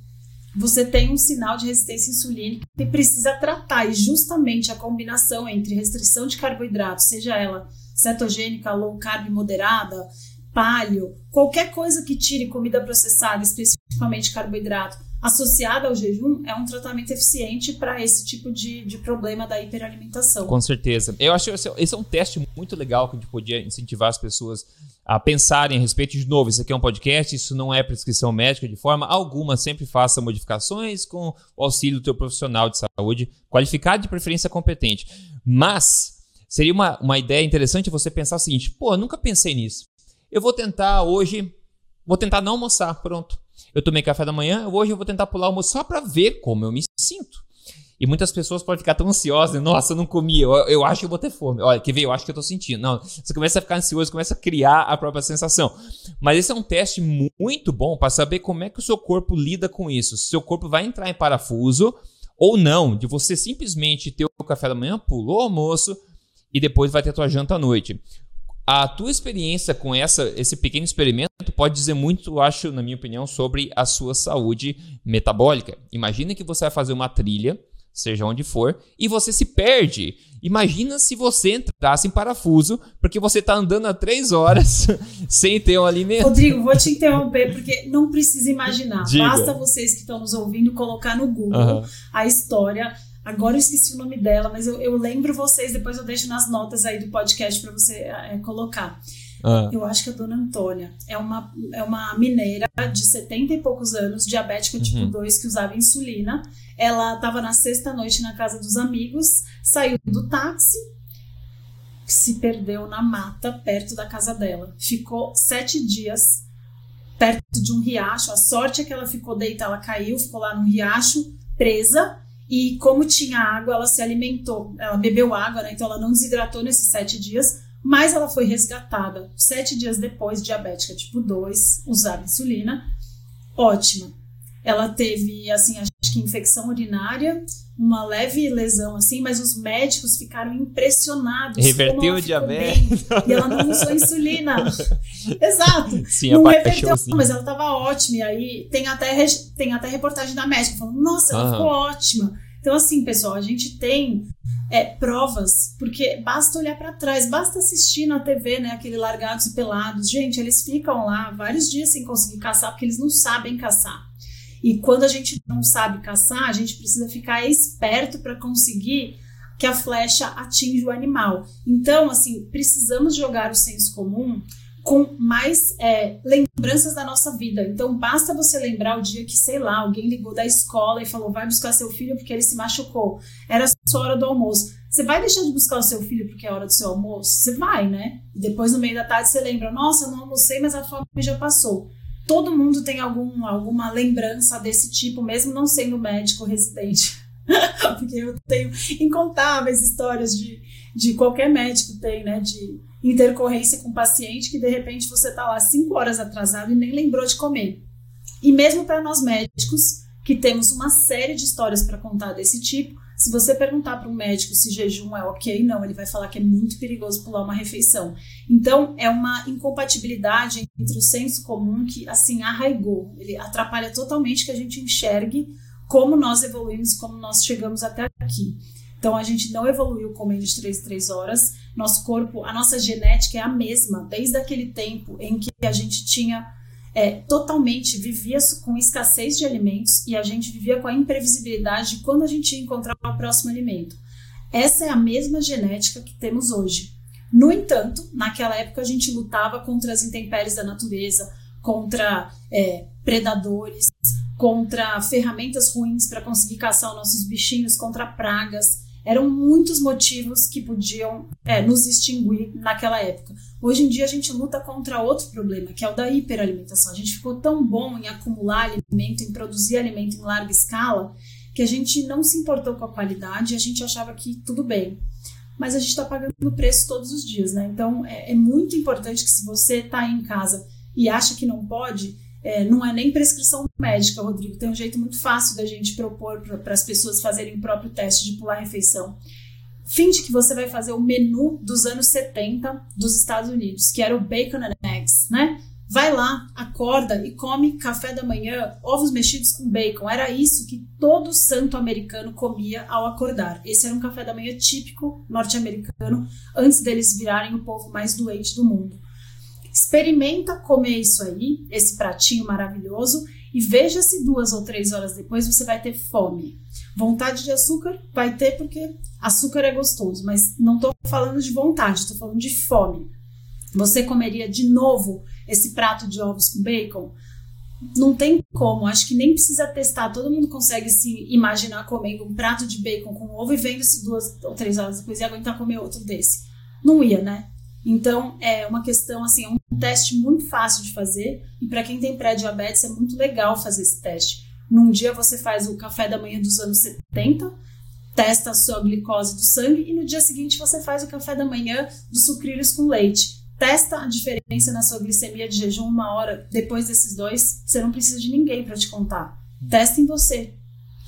você tem um sinal de resistência insulínica e precisa tratar. E justamente a combinação entre restrição de carboidratos, seja ela cetogênica, low carb moderada, palio, qualquer coisa que tire comida processada, especificamente carboidrato, associada ao jejum, é um tratamento eficiente para esse tipo de, de problema da hiperalimentação. Com certeza. Eu acho que esse é um teste muito legal que a gente podia incentivar as pessoas a pensarem a respeito. De novo, isso aqui é um podcast, isso não é prescrição médica de forma alguma. Sempre faça modificações com o auxílio do teu profissional de saúde, qualificado de preferência competente. Mas seria uma, uma ideia interessante você pensar o seguinte: pô, eu nunca pensei nisso. Eu vou tentar hoje, vou tentar não almoçar, pronto. Eu tomei café da manhã, hoje eu vou tentar pular o almoço só para ver como eu me sinto. E muitas pessoas podem ficar tão ansiosas, nossa, eu não comi, eu, eu acho que eu vou ter fome. Olha, quer ver? Eu acho que eu tô sentindo. Não, você começa a ficar ansioso, começa a criar a própria sensação. Mas esse é um teste muito bom para saber como é que o seu corpo lida com isso. Se seu corpo vai entrar em parafuso ou não, de você simplesmente ter o café da manhã, pulou o almoço e depois vai ter a tua janta à noite. A tua experiência com essa, esse pequeno experimento pode dizer muito, acho, na minha opinião, sobre a sua saúde metabólica. Imagina que você vai fazer uma trilha seja onde for, e você se perde. Imagina se você entrasse em parafuso, porque você tá andando há três horas sem ter um alimento. Rodrigo, vou te interromper, porque não precisa imaginar. Diga. Basta vocês que estão nos ouvindo colocar no Google a história. Agora eu esqueci o nome dela, mas eu, eu, lembro vocês, depois eu deixo nas notas aí do podcast para você é, colocar. Ah. Eu acho que a dona Antônia é uma, é uma mineira de 70 e poucos anos, diabética tipo uhum. tipo 2, que usava insulina. Ela estava na sexta noite na casa dos amigos, saiu do táxi, se perdeu na mata perto da casa dela. Ficou sete dias perto de um riacho. A sorte é que ela ficou deitada, ela caiu, ficou lá no riacho, presa. E como tinha água, ela se alimentou. Ela bebeu água, né? Então ela não desidratou nesses sete dias mas ela foi resgatada sete dias depois, diabética tipo 2, usava insulina, ótima. Ela teve, assim, acho que infecção urinária, uma leve lesão, assim, mas os médicos ficaram impressionados. Reverteu o diabetes. E ela não usou insulina. Exato. Sim, não reverteu, mas ela estava ótima. E aí tem até, tem até reportagem da médica falando, nossa, ela ficou ótima. Então, assim, pessoal, a gente tem é, provas, porque basta olhar para trás, basta assistir na TV, né, aquele largados e pelados. Gente, eles ficam lá vários dias sem conseguir caçar porque eles não sabem caçar. E quando a gente não sabe caçar, a gente precisa ficar esperto para conseguir que a flecha atinja o animal. Então, assim, precisamos jogar o senso comum com mais é, lembranças da nossa vida. Então, basta você lembrar o dia que, sei lá, alguém ligou da escola e falou: vai buscar seu filho porque ele se machucou. Era sua hora do almoço. Você vai deixar de buscar o seu filho porque é hora do seu almoço? Você vai, né? E depois, no meio da tarde, você lembra: nossa, eu não almocei, mas a fome já passou. Todo mundo tem algum, alguma lembrança desse tipo, mesmo não sendo médico residente. porque eu tenho incontáveis histórias de, de qualquer médico tem, né? De intercorrência com paciente que de repente você está lá cinco horas atrasado e nem lembrou de comer. E mesmo para nós médicos, que temos uma série de histórias para contar desse tipo, se você perguntar para um médico se jejum é ok, não, ele vai falar que é muito perigoso pular uma refeição. Então, é uma incompatibilidade entre o senso comum que, assim, arraigou. Ele atrapalha totalmente que a gente enxergue como nós evoluímos, como nós chegamos até aqui. Então a gente não evoluiu comendo de 3 3 horas. Nosso corpo, a nossa genética é a mesma, desde aquele tempo em que a gente tinha é, totalmente, vivia com escassez de alimentos e a gente vivia com a imprevisibilidade de quando a gente ia encontrar o próximo alimento. Essa é a mesma genética que temos hoje. No entanto, naquela época a gente lutava contra as intempéries da natureza, contra é, predadores, contra ferramentas ruins para conseguir caçar os nossos bichinhos, contra pragas. Eram muitos motivos que podiam é, nos extinguir naquela época. Hoje em dia a gente luta contra outro problema, que é o da hiperalimentação. A gente ficou tão bom em acumular alimento, em produzir alimento em larga escala, que a gente não se importou com a qualidade e a gente achava que tudo bem. Mas a gente está pagando o preço todos os dias, né? Então é, é muito importante que se você está em casa e acha que não pode, é, não é nem prescrição médica, Rodrigo. Tem um jeito muito fácil da gente propor para as pessoas fazerem o próprio teste de pular refeição. Finge que você vai fazer o menu dos anos 70 dos Estados Unidos, que era o bacon and eggs, né? Vai lá, acorda e come café da manhã, ovos mexidos com bacon. Era isso que todo santo americano comia ao acordar. Esse era um café da manhã típico norte-americano, antes deles virarem o povo mais doente do mundo. Experimenta comer isso aí, esse pratinho maravilhoso, e veja se duas ou três horas depois você vai ter fome. Vontade de açúcar vai ter porque açúcar é gostoso, mas não estou falando de vontade, estou falando de fome. Você comeria de novo esse prato de ovos com bacon? Não tem como, acho que nem precisa testar. Todo mundo consegue se imaginar comendo um prato de bacon com ovo e vendo-se duas ou três horas depois e aguentar comer outro desse. Não ia, né? Então, é uma questão, assim, é um teste muito fácil de fazer e para quem tem pré-diabetes é muito legal fazer esse teste. Num dia você faz o café da manhã dos anos 70, testa a sua glicose do sangue e no dia seguinte você faz o café da manhã dos sucrilhos com leite. Testa a diferença na sua glicemia de jejum uma hora depois desses dois, você não precisa de ninguém para te contar. Testa em você.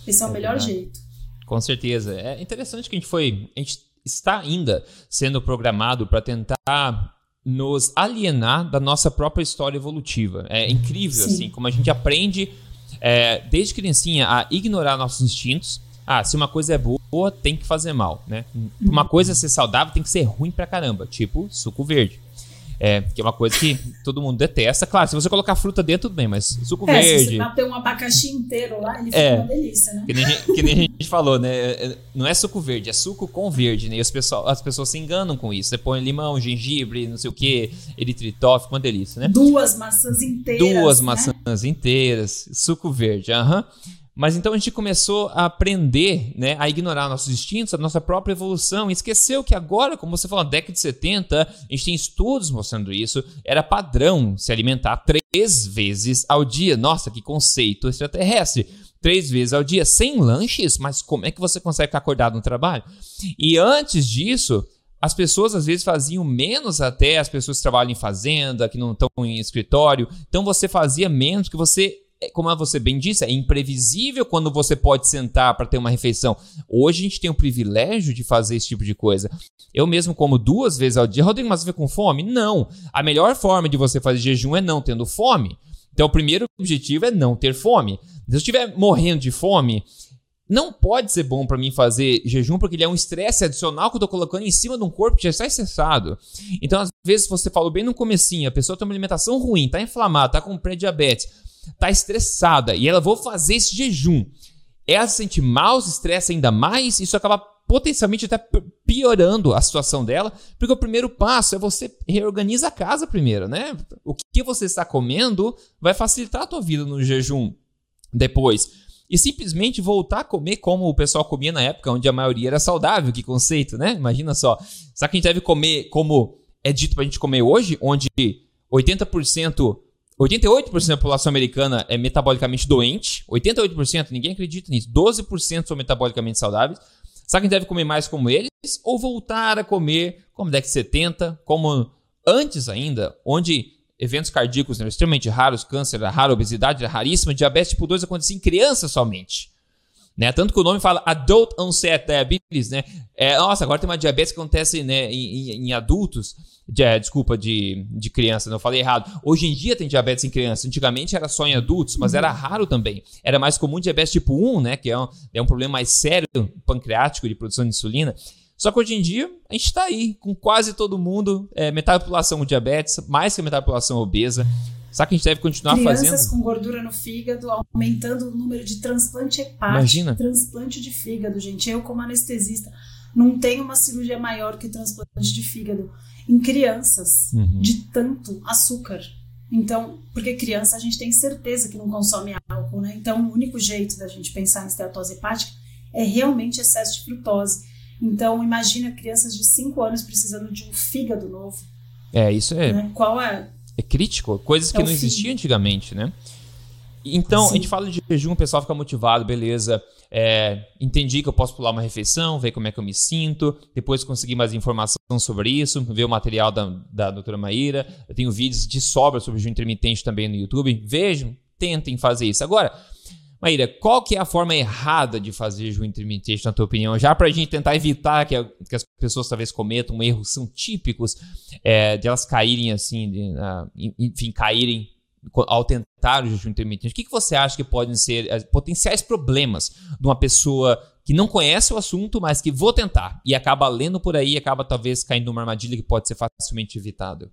Esse é, é o melhor verdade. jeito. Com certeza. É interessante que a gente foi. A gente está ainda sendo programado para tentar nos alienar da nossa própria história evolutiva. É incrível, Sim. assim, como a gente aprende é, desde criancinha a ignorar nossos instintos, Ah, se uma coisa é boa, tem que fazer mal, né? Uma coisa ser saudável tem que ser ruim pra caramba, tipo suco verde. É, que é uma coisa que todo mundo detesta. Claro, se você colocar fruta dentro, tudo bem, mas suco é, verde. Se você bater um abacaxi inteiro lá, ele é, fica uma delícia, né? Que nem, que nem, a gente falou, né? É, é, não é suco verde, é suco com verde, né? E as pessoas, as pessoas se enganam com isso. Você põe limão, gengibre, não sei o que, eritritol, fica uma delícia, né? Duas maçãs inteiras. Duas né? maçãs inteiras, suco verde, aham. Uhum. Mas então a gente começou a aprender né, a ignorar nossos instintos, a nossa própria evolução, e esqueceu que agora, como você falou, na década de 70, a gente tem estudos mostrando isso, era padrão se alimentar três vezes ao dia. Nossa, que conceito extraterrestre! Três vezes ao dia, sem lanches? Mas como é que você consegue ficar acordado no trabalho? E antes disso, as pessoas às vezes faziam menos até as pessoas que trabalham em fazenda, que não estão em escritório. Então você fazia menos que você como você bem disse, é imprevisível quando você pode sentar para ter uma refeição. Hoje a gente tem o privilégio de fazer esse tipo de coisa. Eu mesmo como duas vezes ao dia. Rodrigo, mas você com fome? Não. A melhor forma de você fazer jejum é não tendo fome. Então o primeiro objetivo é não ter fome. Se eu estiver morrendo de fome, não pode ser bom para mim fazer jejum porque ele é um estresse adicional que eu tô colocando em cima de um corpo que já está estressado. Então, às vezes, você falou bem no comecinho, a pessoa tem uma alimentação ruim, tá inflamada, tá com pré-diabetes tá estressada e ela vou fazer esse jejum, ela se sente mal, se estressa ainda mais, isso acaba potencialmente até piorando a situação dela, porque o primeiro passo é você reorganiza a casa primeiro, né? O que você está comendo vai facilitar a tua vida no jejum depois. E simplesmente voltar a comer como o pessoal comia na época, onde a maioria era saudável, que conceito, né? Imagina só. Será que a gente deve comer como é dito pra gente comer hoje, onde 80% 88% da população americana é metabolicamente doente. 88%, ninguém acredita nisso. 12% são metabolicamente saudáveis. Será que a gente deve comer mais como eles? Ou voltar a comer como década de 70, como antes ainda, onde eventos cardíacos eram extremamente raros, câncer era raro, obesidade era raríssima, diabetes tipo 2 acontecia em crianças somente. Né? Tanto que o nome fala Adult Onset Diabetes, né? É, nossa, agora tem uma diabetes que acontece né, em, em, adultos, de, é, desculpa, de, de criança, não falei errado. Hoje em dia tem diabetes em criança, antigamente era só em adultos, mas era raro também. Era mais comum diabetes tipo 1, né? Que é um, é um problema mais sério pancreático de produção de insulina. Só que hoje em dia a gente está aí com quase todo mundo, é, metade da população com diabetes, mais que metade da população obesa. Será que a gente deve continuar Crianças fazendo? Crianças com gordura no fígado, aumentando o número de transplante hepático. Imagina. Transplante de fígado, gente. Eu, como anestesista, não tenho uma cirurgia maior que transplante de fígado em crianças, uhum. de tanto açúcar. Então, porque criança a gente tem certeza que não consome álcool, né? Então, o único jeito da gente pensar em esteatose hepática é realmente excesso de frutose. Então, imagina crianças de 5 anos precisando de um fígado novo. É, isso é. Né? Qual é é crítico, coisas é que não existiam antigamente, né? Então, Sim. a gente fala de jejum, o pessoal fica motivado, beleza. É, entendi que eu posso pular uma refeição, ver como é que eu me sinto, depois conseguir mais informação sobre isso, ver o material da, da doutora Maíra. Eu tenho vídeos de sobra sobre jejum intermitente também no YouTube. Vejam, tentem fazer isso. Agora, Maíra, qual que é a forma errada de fazer jejum intermitente, na tua opinião? Já para a gente tentar evitar que, a, que, as pessoas talvez cometam erros, são típicos é, de elas caírem assim, de, uh, enfim, caírem ao tentar o jejum intermitente. O que, que você acha que podem ser uh, potenciais problemas de uma pessoa que não conhece o assunto, mas que vou tentar e acaba lendo por aí acaba talvez caindo numa armadilha que pode ser facilmente evitada?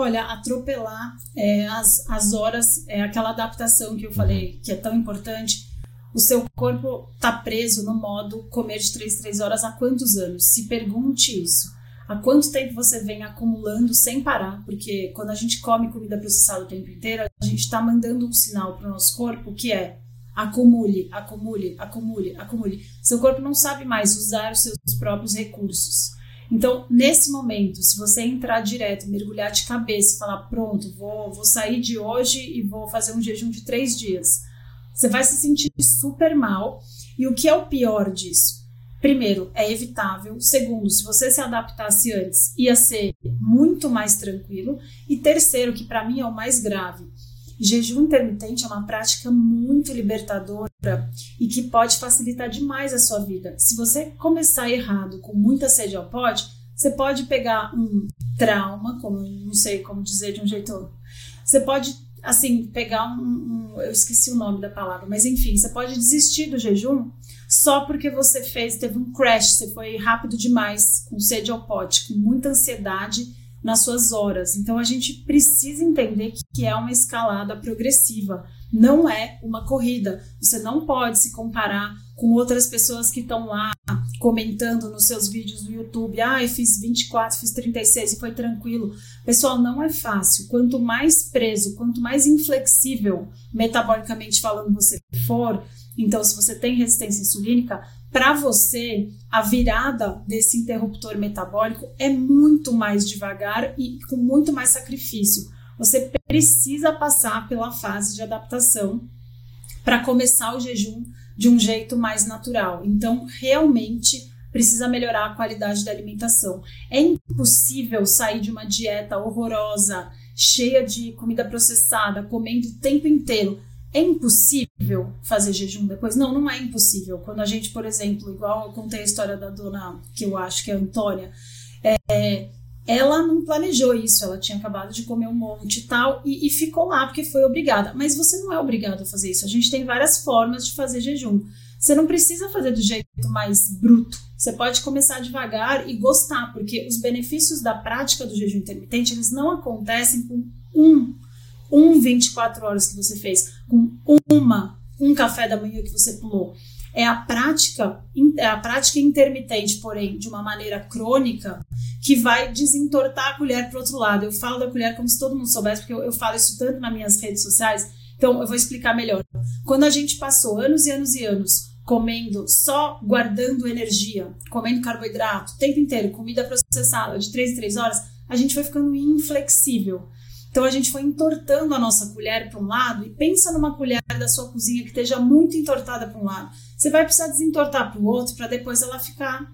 Olha, atropelar é, as, as horas, é aquela adaptação que eu falei que é tão importante. O seu corpo está preso no modo comer de 3 3 horas há quantos anos? Se pergunte isso. Há quanto tempo você vem acumulando sem parar? Porque quando a gente come comida processada o tempo inteiro, a gente está mandando um sinal para o nosso corpo que é acumule, acumule, acumule, acumule. Seu corpo não sabe mais usar os seus próprios recursos. Então, nesse momento, se você entrar direto, mergulhar de cabeça e falar, pronto, vou, vou sair de hoje e vou fazer um jejum de três dias, você vai se sentir super mal. E o que é o pior disso? Primeiro, é evitável. Segundo, se você se adaptasse antes, ia ser muito mais tranquilo. E terceiro, que para mim é o mais grave, Jejum intermitente é uma prática muito libertadora e que pode facilitar demais a sua vida. Se você começar errado, com muita sede ao pote, você pode pegar um trauma, como não sei como dizer de um jeito. Você pode assim, pegar um, um, Eu esqueci o nome da palavra, mas enfim, você pode desistir do jejum só porque você fez, teve um crash, você foi rápido demais, com sede ao pote, com muita ansiedade nas suas horas. Então a gente precisa entender que é uma escalada progressiva, não é uma corrida. Você não pode se comparar com outras pessoas que estão lá comentando nos seus vídeos do YouTube. Ah, eu fiz 24, fiz 36 e foi tranquilo. Pessoal, não é fácil. Quanto mais preso, quanto mais inflexível, metabolicamente falando, você for, então, se você tem resistência insulínica, para você, a virada desse interruptor metabólico é muito mais devagar e com muito mais sacrifício. Você precisa passar pela fase de adaptação para começar o jejum de um jeito mais natural. Então, realmente precisa melhorar a qualidade da alimentação. É impossível sair de uma dieta horrorosa, cheia de comida processada, comendo o tempo inteiro é impossível fazer jejum depois? Não, não é impossível. Quando a gente, por exemplo, igual eu contei a história da dona, que eu acho que é a Antônia, é, ela não planejou isso, ela tinha acabado de comer um monte e tal, e, e ficou lá porque foi obrigada. Mas você não é obrigado a fazer isso. A gente tem várias formas de fazer jejum. Você não precisa fazer do jeito mais bruto. Você pode começar devagar e gostar, porque os benefícios da prática do jejum intermitente, eles não acontecem com um um 24 horas que você fez, com uma, um café da manhã que você pulou. É a prática, é a prática intermitente, porém, de uma maneira crônica, que vai desentortar a colher para outro lado. Eu falo da colher como se todo mundo soubesse, porque eu, eu falo isso tanto nas minhas redes sociais. Então, eu vou explicar melhor. Quando a gente passou anos e anos e anos comendo, só guardando energia, comendo carboidrato o tempo inteiro, comida processada de 3 em 3 horas, a gente foi ficando inflexível. Então a gente foi entortando a nossa colher para um lado e pensa numa colher da sua cozinha que esteja muito entortada para um lado. Você vai precisar desentortar para o outro para depois ela ficar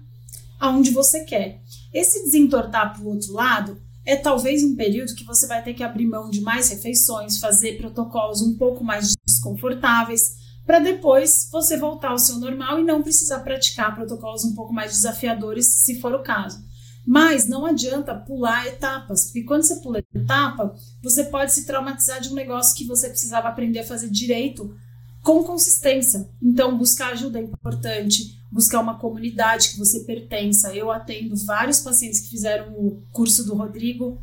aonde você quer. Esse desentortar para o outro lado é talvez um período que você vai ter que abrir mão de mais refeições, fazer protocolos um pouco mais desconfortáveis, para depois você voltar ao seu normal e não precisar praticar protocolos um pouco mais desafiadores, se for o caso. Mas não adianta pular etapas, porque quando você pula etapa, você pode se traumatizar de um negócio que você precisava aprender a fazer direito com consistência. Então, buscar ajuda é importante, buscar uma comunidade que você pertença. Eu atendo vários pacientes que fizeram o curso do Rodrigo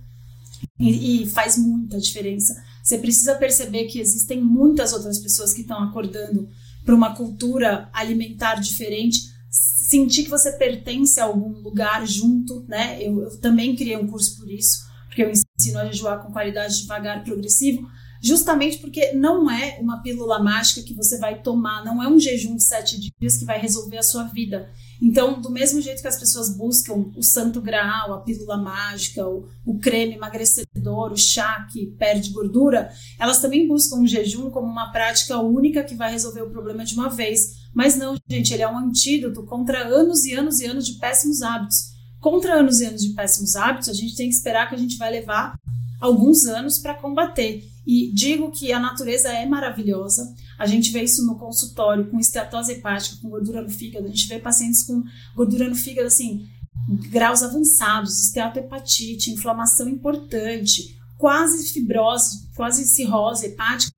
e, e faz muita diferença. Você precisa perceber que existem muitas outras pessoas que estão acordando para uma cultura alimentar diferente sentir que você pertence a algum lugar junto, né? Eu, eu, também criei um curso por isso, porque eu ensino a jejuar com qualidade devagar progressivo, justamente porque não é uma pílula mágica que você vai tomar, não é um jejum de sete dias que vai resolver a sua vida. Então, do mesmo jeito que as pessoas buscam o santo graal, a pílula mágica, o, o creme emagrecedor, o chá que perde gordura, elas também buscam o jejum como uma prática única que vai resolver o problema de uma vez. Mas não, gente, ele é um antídoto contra anos e anos e anos de péssimos hábitos. Contra anos e anos de péssimos hábitos, a gente tem que esperar que a gente vai levar alguns anos para combater. E digo que a natureza é maravilhosa. A gente vê isso no consultório com esteatose hepática, com gordura no fígado. A gente vê pacientes com gordura no fígado, assim, graus avançados, esteatohepatite, inflamação importante, quase fibrose, quase cirrose hepática.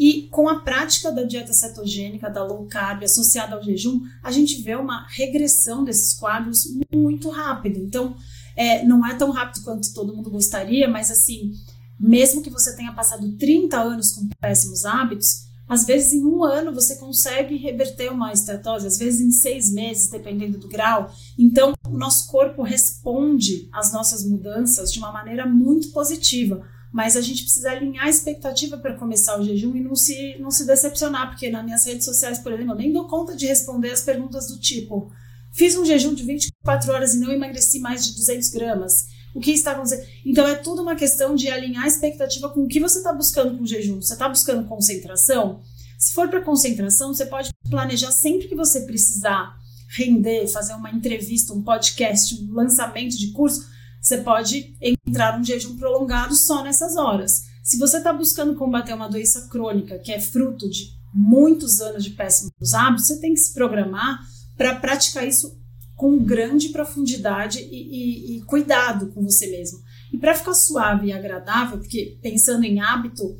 E com a prática da dieta cetogênica, da low carb, associada ao jejum, a gente vê uma regressão desses quadros muito rápida. Então, é, não é tão rápido quanto todo mundo gostaria, mas assim, mesmo que você tenha passado 30 anos com péssimos hábitos, às vezes em um ano você consegue reverter uma estetose, às vezes em seis meses, dependendo do grau. Então, o nosso corpo responde às nossas mudanças de uma maneira muito positiva mas a gente precisa alinhar a expectativa para começar o jejum e não se, não se decepcionar, porque nas minhas redes sociais, por exemplo, eu nem dou conta de responder as perguntas do tipo: fiz um jejum de 24 horas e não emagreci mais de 200 gramas. O que está acontecendo? Então é tudo uma questão de alinhar a expectativa com o que você está buscando com o jejum. Você está buscando concentração? Se for para concentração, você pode planejar sempre que você precisar render, fazer uma entrevista, um podcast, um lançamento de curso você pode entrar num jejum prolongado só nessas horas. Se você está buscando combater uma doença crônica que é fruto de muitos anos de péssimos hábitos, você tem que se programar para praticar isso com grande profundidade e, e, e cuidado com você mesmo. E para ficar suave e agradável, porque pensando em hábito,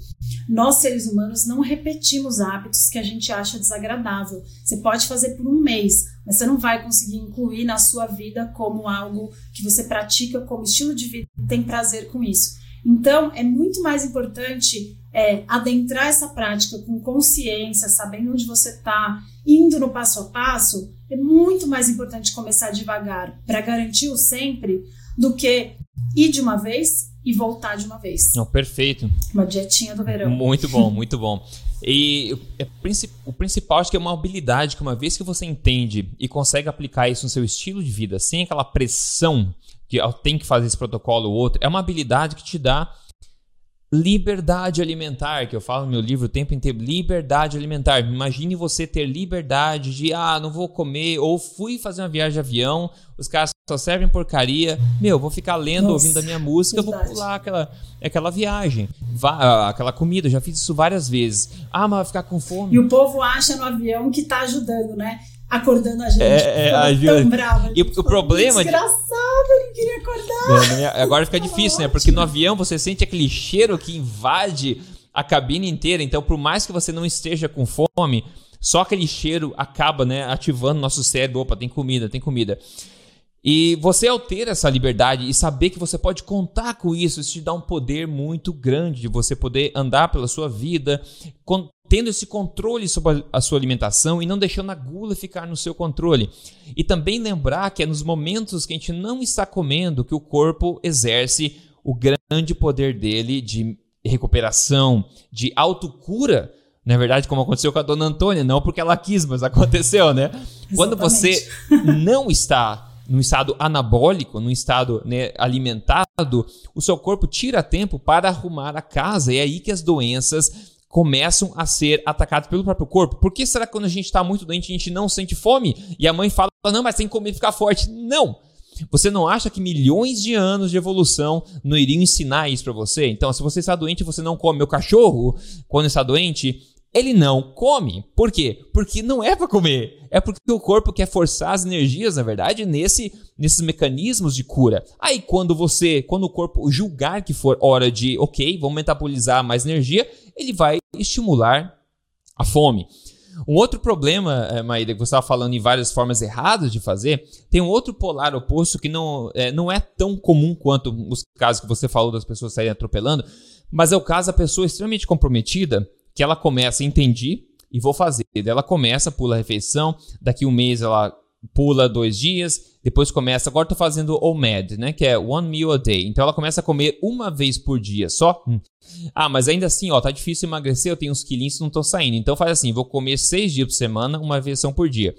Nós, seres humanos, não repetimos hábitos que a gente acha desagradável. Você pode fazer por um mês, mas você não vai conseguir incluir na sua vida como algo que você pratica como estilo de vida e tem prazer com isso. Então, é muito mais importante é, adentrar essa prática com consciência, sabendo onde você está, indo no passo a passo. É muito mais importante começar devagar para garantir o sempre do que ir de uma vez e voltar de uma vez. Não, perfeito. Uma dietinha do verão. Muito bom, muito bom. E é, o principal acho que é uma habilidade que uma vez que você entende e consegue aplicar isso no seu estilo de vida, sem aquela pressão que tem que fazer esse protocolo ou outro, é uma habilidade que te dá liberdade alimentar, que eu falo no meu livro o tempo inteiro, liberdade alimentar. Imagine você ter liberdade de, ah, não vou comer, ou fui fazer uma viagem de avião, os caras só servem porcaria, meu, vou ficar lendo, Nossa, ouvindo a minha música, verdade. vou pular aquela, aquela viagem, aquela comida, já fiz isso várias vezes. Ah, mas vai ficar com fome. E o povo acha no avião que tá ajudando, né? Acordando a gente. É, é ajuda. tão brava. E o problema. Desgraçado, de... ele queria acordar. É, agora fica difícil, né? Porque no avião você sente aquele cheiro que invade a cabine inteira. Então, por mais que você não esteja com fome, só aquele cheiro acaba, né, ativando nosso cérebro. Opa, tem comida, tem comida. E você, ao ter essa liberdade e saber que você pode contar com isso, isso te dá um poder muito grande de você poder andar pela sua vida, tendo esse controle sobre a sua alimentação e não deixando a gula ficar no seu controle. E também lembrar que é nos momentos que a gente não está comendo que o corpo exerce o grande poder dele de recuperação, de autocura. Na verdade, como aconteceu com a dona Antônia, não porque ela quis, mas aconteceu, né? Exatamente. Quando você não está num estado anabólico, num estado né, alimentado, o seu corpo tira tempo para arrumar a casa. E é aí que as doenças começam a ser atacados pelo próprio corpo. Por que será que quando a gente está muito doente a gente não sente fome? E a mãe fala, não, mas tem que comer e ficar forte. Não! Você não acha que milhões de anos de evolução não iriam ensinar isso para você? Então, se você está doente você não come, o cachorro, quando está doente, ele não come. Por quê? Porque não é para comer. É porque o corpo quer forçar as energias, na verdade, nesse, nesses mecanismos de cura. Aí quando você, quando o corpo julgar que for hora de, ok, vamos metabolizar mais energia, ele vai estimular a fome. Um outro problema, é, Maíra, que você estava falando em várias formas erradas de fazer, tem um outro polar oposto que não é, não é tão comum quanto os casos que você falou das pessoas saírem atropelando, mas é o caso da pessoa extremamente comprometida, que ela começa, entendi e vou fazer. Ela começa, pula a refeição, daqui um mês ela pula dois dias, depois começa, agora tô fazendo OMAD, né, que é one meal a day. Então ela começa a comer uma vez por dia só. Hum. Ah, mas ainda assim, ó, tá difícil emagrecer, eu tenho uns quilinhos não estão saindo. Então faz assim, vou comer seis dias por semana, uma refeição por dia.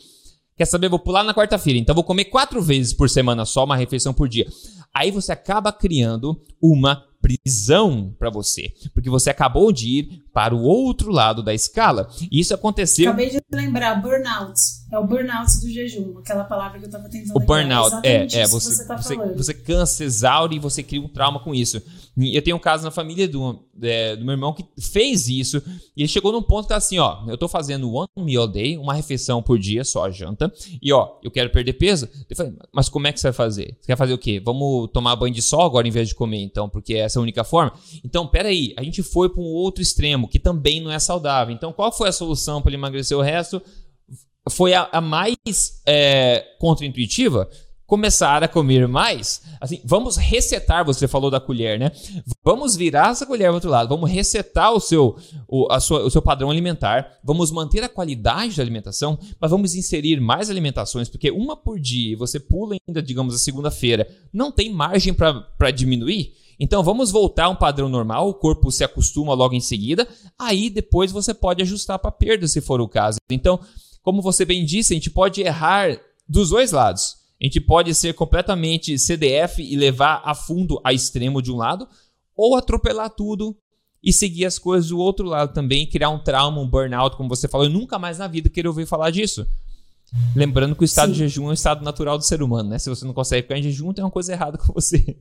Quer saber? Vou pular na quarta-feira, então vou comer quatro vezes por semana só, uma refeição por dia. Aí você acaba criando uma prisão para você, porque você acabou de ir para o outro lado da escala. E isso aconteceu. Acabei de lembrar, burnout. É o burnout do jejum, aquela palavra que eu estava tentando O burnout, é, é, você, você, tá você, você, cansa, exaure e você cria um trauma com isso. Eu tenho um caso na família do, é, do meu irmão que fez isso e ele chegou num ponto que tá assim, ó, eu tô fazendo one meal day, uma refeição por dia, só a janta, e ó, eu quero perder peso. Eu falei, mas como é que você vai fazer? Você quer fazer o quê? Vamos tomar banho de sol agora em vez de comer, então, porque essa é a única forma? Então, peraí, a gente foi para um outro extremo que também não é saudável. Então, qual foi a solução para ele emagrecer o resto? Foi a, a mais é, contraintuitiva? Começar a comer mais, assim, vamos resetar, você falou da colher, né? Vamos virar essa colher para outro lado, vamos resetar o seu, o, a sua, o seu padrão alimentar, vamos manter a qualidade da alimentação, mas vamos inserir mais alimentações, porque uma por dia, você pula ainda, digamos, a segunda-feira, não tem margem para diminuir, então vamos voltar a um padrão normal, o corpo se acostuma logo em seguida, aí depois você pode ajustar para perda se for o caso. Então, como você bem disse, a gente pode errar dos dois lados. A gente pode ser completamente CDF e levar a fundo a extremo de um lado, ou atropelar tudo e seguir as coisas do outro lado também, criar um trauma, um burnout, como você falou. Eu nunca mais na vida queria ouvir falar disso. Lembrando que o estado Sim. de jejum é um estado natural do ser humano, né? Se você não consegue ficar em jejum, tem uma coisa errada com você.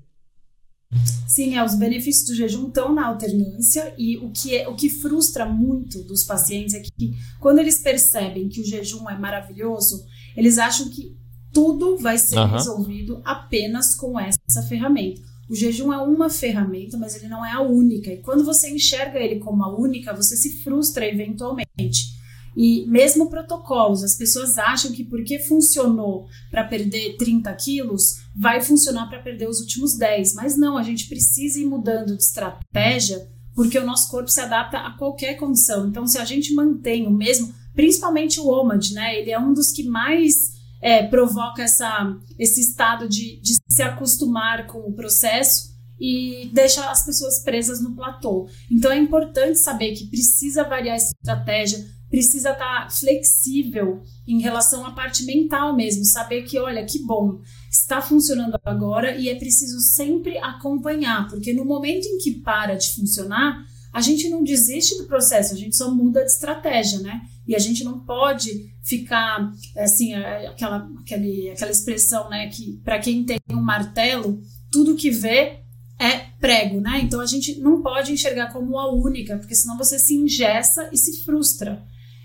Sim, é, os benefícios do jejum estão na alternância e o que, é, o que frustra muito dos pacientes é que quando eles percebem que o jejum é maravilhoso, eles acham que tudo vai ser uhum. resolvido apenas com essa ferramenta. O jejum é uma ferramenta, mas ele não é a única. E quando você enxerga ele como a única, você se frustra eventualmente. E mesmo protocolos, as pessoas acham que porque funcionou para perder 30 quilos, vai funcionar para perder os últimos 10. Mas não, a gente precisa ir mudando de estratégia porque o nosso corpo se adapta a qualquer condição. Então, se a gente mantém o mesmo, principalmente o OMAD, né? Ele é um dos que mais é, provoca essa, esse estado de, de se acostumar com o processo e deixa as pessoas presas no platô. Então é importante saber que precisa variar a estratégia, precisa estar tá flexível em relação à parte mental mesmo, saber que, olha, que bom, está funcionando agora e é preciso sempre acompanhar, porque no momento em que para de funcionar, a gente não desiste do processo, a gente só muda de estratégia, né? E a gente não pode ficar assim, é, aquela, aquele, aquela expressão, né, que para quem tem um martelo, tudo que vê é prego, né? Então a gente não pode enxergar como a única, porque senão você se ingessa e se frustra.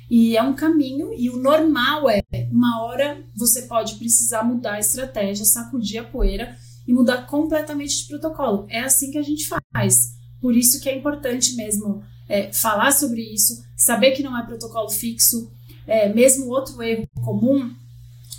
E é um caminho, e o normal é, uma hora você pode precisar mudar a estratégia, sacudir a poeira e mudar completamente de protocolo. É assim que a gente faz. Por isso que é importante mesmo é, falar sobre isso, saber que não é protocolo fixo. É, mesmo outro erro comum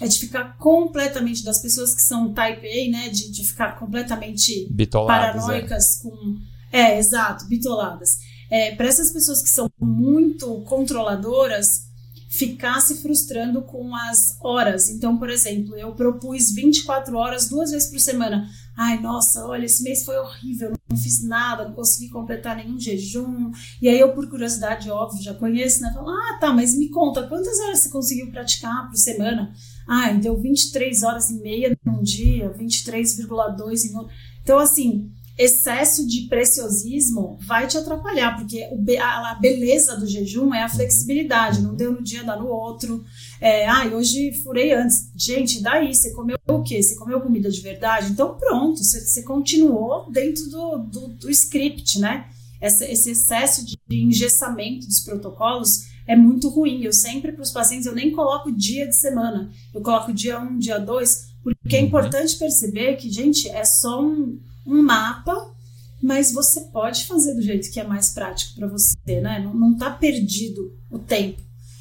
é de ficar completamente das pessoas que são type A, né, de, de ficar completamente Bitoladas, é. paranoicas é. com é exato, bitoladas é, para essas pessoas que são muito controladoras, ficar se frustrando com as horas. Então, por exemplo, eu propus 24 horas duas vezes por semana. Ai, nossa, olha, esse mês foi horrível, não fiz nada, não consegui completar nenhum jejum. E aí eu, por curiosidade, óbvio, já conheço, né? Falo, ah, tá, mas me conta, quantas horas você conseguiu praticar por semana? Ah, deu 23 horas e meia num dia, 23,2 em outro. Então, assim, excesso de preciosismo vai te atrapalhar, porque a beleza do jejum é a flexibilidade, não deu no dia, dá no outro. É, ah, hoje furei antes. Gente, daí, você comeu o quê? Você comeu comida de verdade? Então pronto, você, você continuou dentro do, do, do script, né? Essa, esse excesso de engessamento dos protocolos é muito ruim. Eu sempre, para os pacientes, eu nem coloco dia de semana. Eu coloco dia um, dia dois, porque é uhum. importante perceber que, gente, é só um um mapa, mas você pode fazer do jeito que é mais prático para você, né? Não está perdido o tempo.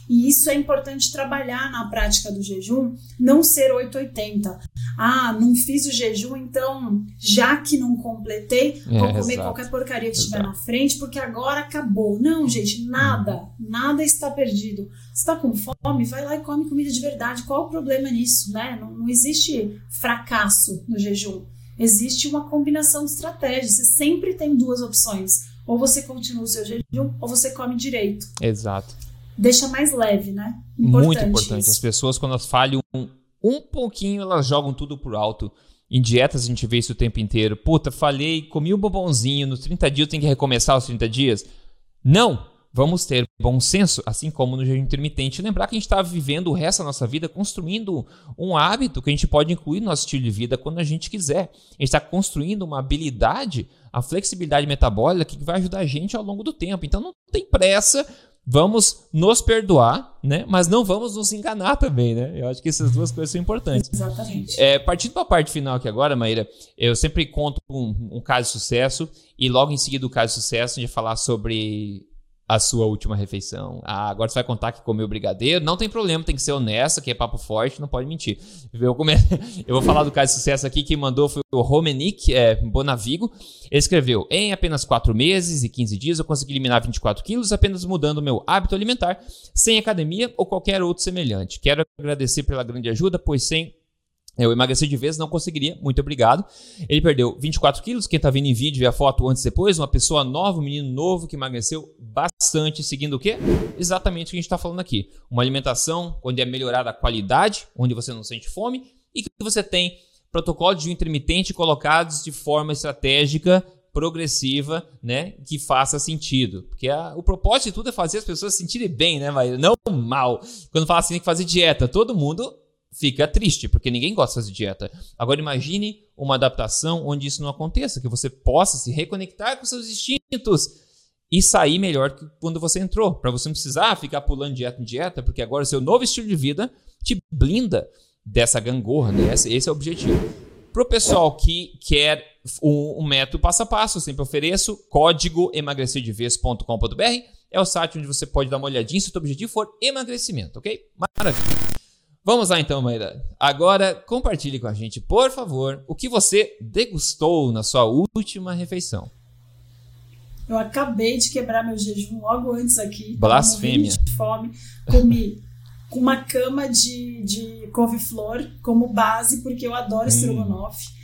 E isso é importante trabalhar na prática do jejum, não ser 880. Ah, não fiz o jejum, então, já que não completei, é, vou comer exato, qualquer porcaria que estiver na frente, porque agora acabou. Não, gente, nada, nada está perdido. Você está com fome? Vai lá e come comida de verdade. Qual o problema nisso, né? Não, não existe fracasso no jejum existe uma combinação de estratégias. Você sempre tem duas opções. Ou você continua o seu jejum, ou você come direito. Exato. Deixa mais leve, né? Importante Muito importante. Isso. As pessoas, quando elas falham um, um pouquinho, elas jogam tudo por alto. Em dietas a gente vê isso o tempo inteiro. Puta, falhei, comi um bombonzinho, nos 30 dias eu tenho que recomeçar os 30 dias. Não! Vamos ter bom senso, assim como no jejum intermitente. Lembrar que a gente está vivendo o resto da nossa vida construindo um hábito que a gente pode incluir no nosso estilo de vida quando a gente quiser. A gente está construindo uma habilidade, a flexibilidade metabólica que vai ajudar a gente ao longo do tempo. Então não tem pressa, vamos nos perdoar, né? Mas não vamos nos enganar também, né? Eu acho que essas duas coisas são importantes. Exatamente. É, partindo para a parte final aqui agora, Maíra, eu sempre conto um, um caso de sucesso e logo em seguida do caso de sucesso a gente vai falar sobre a sua última refeição. Ah, agora você vai contar que comeu brigadeiro. Não tem problema, tem que ser honesto, que é papo forte, não pode mentir. Eu, come... eu vou falar do caso de sucesso aqui. Quem mandou foi o Romenick é, Bonavigo. Ele escreveu: Em apenas 4 meses e 15 dias eu consegui eliminar 24 quilos apenas mudando o meu hábito alimentar, sem academia ou qualquer outro semelhante. Quero agradecer pela grande ajuda, pois sem eu emagreci de vez, não conseguiria, muito obrigado. Ele perdeu 24 quilos, quem tá vendo em vídeo vê a foto antes e depois, uma pessoa nova, um menino novo que emagreceu bastante, seguindo o quê? Exatamente o que a gente está falando aqui. Uma alimentação onde é melhorada a qualidade, onde você não sente fome e que você tem protocolos de intermitente colocados de forma estratégica, progressiva, né, que faça sentido. Porque a, o propósito de tudo é fazer as pessoas se sentirem bem, né, mas não mal. Quando fala assim, tem que fazer dieta, todo mundo fica triste, porque ninguém gosta de dieta. Agora imagine uma adaptação onde isso não aconteça, que você possa se reconectar com seus instintos e sair melhor que quando você entrou, para você não precisar ficar pulando dieta em dieta, porque agora o seu novo estilo de vida te blinda dessa gangorra, né? esse, esse é o objetivo. Para o pessoal que quer um, um, método passo a passo, eu sempre ofereço, código emagrecerdevez.com.br é o site onde você pode dar uma olhadinha se o seu objetivo for emagrecimento, ok? Maravilha. Vamos lá então, Maíra. Agora compartilhe com a gente, por favor, o que você degustou na sua última refeição. Eu acabei de quebrar meu jejum logo antes aqui. Blasfêmia. De fome. Comi uma cama de, de couve-flor como base, porque eu adoro hum. estrogonofe.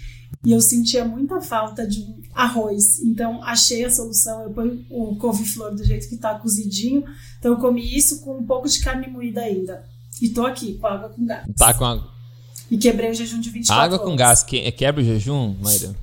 E eu sentia muita falta de um arroz. Então, achei a solução. Eu ponho o couve-flor do jeito que tá cozidinho. Então, eu comi isso com um pouco de carne moída ainda. E tô aqui, com água com gás. Tá com água. E quebrei o jejum de 24 Água horas. com gás que, quebra o jejum, Maíra?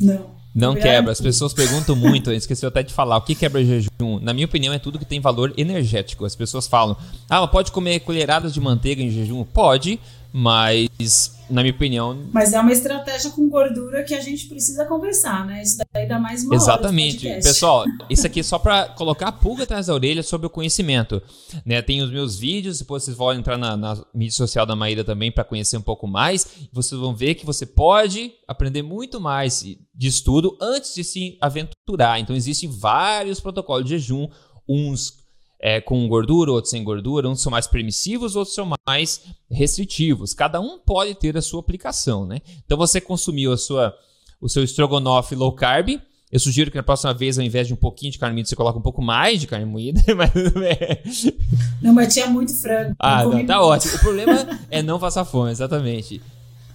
Não. Não quebra. As pessoas perguntam muito, eu esqueci até de falar. O que quebra jejum? Na minha opinião, é tudo que tem valor energético. As pessoas falam: ah, pode comer colheradas de manteiga em jejum? Pode, mas na minha opinião. Mas é uma estratégia com gordura que a gente precisa conversar, né? Isso daí dá mais uma Exatamente. Pessoal, isso aqui é só para colocar a pulga atrás da orelha sobre o conhecimento. Né? Tem os meus vídeos, depois vocês vão entrar na, na mídia social da Maíra também para conhecer um pouco mais. Vocês vão ver que você pode aprender muito mais de estudo antes de se aventurar. Então, existem vários protocolos de jejum, uns é, com gordura, outros sem gordura, uns são mais permissivos, outros são mais restritivos. Cada um pode ter a sua aplicação, né? Então você consumiu a sua, o seu estrogonofe low carb. Eu sugiro que na próxima vez, ao invés de um pouquinho de carne moída, você coloque um pouco mais de carne moída. Mas... Não, mas tinha muito frango. Ah, não, tá ótimo. O problema é não passar fome, exatamente.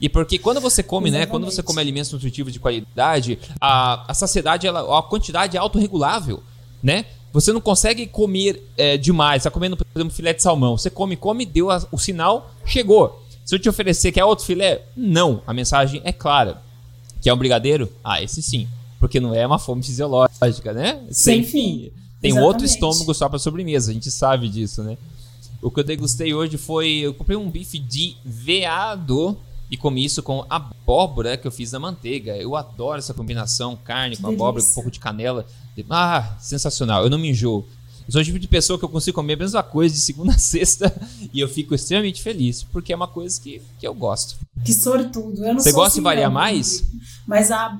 E porque quando você come, Exatamente. né? Quando você come alimentos nutritivos de qualidade, a, a saciedade, ela, a quantidade é autorregulável, né? Você não consegue comer é, demais. Está comendo, por exemplo, filé de salmão. Você come, come, deu a, o sinal, chegou. Se eu te oferecer que é outro filé, não. A mensagem é clara. Que é um brigadeiro? Ah, esse sim. Porque não é uma fome fisiológica, né? Sem fim. Tem Exatamente. outro estômago só para sobremesa. A gente sabe disso, né? O que eu degustei hoje foi. Eu comprei um bife de veado e comi isso com abóbora que eu fiz na manteiga. Eu adoro essa combinação, carne com abóbora, com um pouco de canela. Ah, sensacional. Eu não me enjoo. Eu sou o tipo de pessoa que eu consigo comer a mesma coisa de segunda a sexta e eu fico extremamente feliz, porque é uma coisa que, que eu gosto. Que sortudo. Eu não Você gosta assim, de variar mais? Mas a.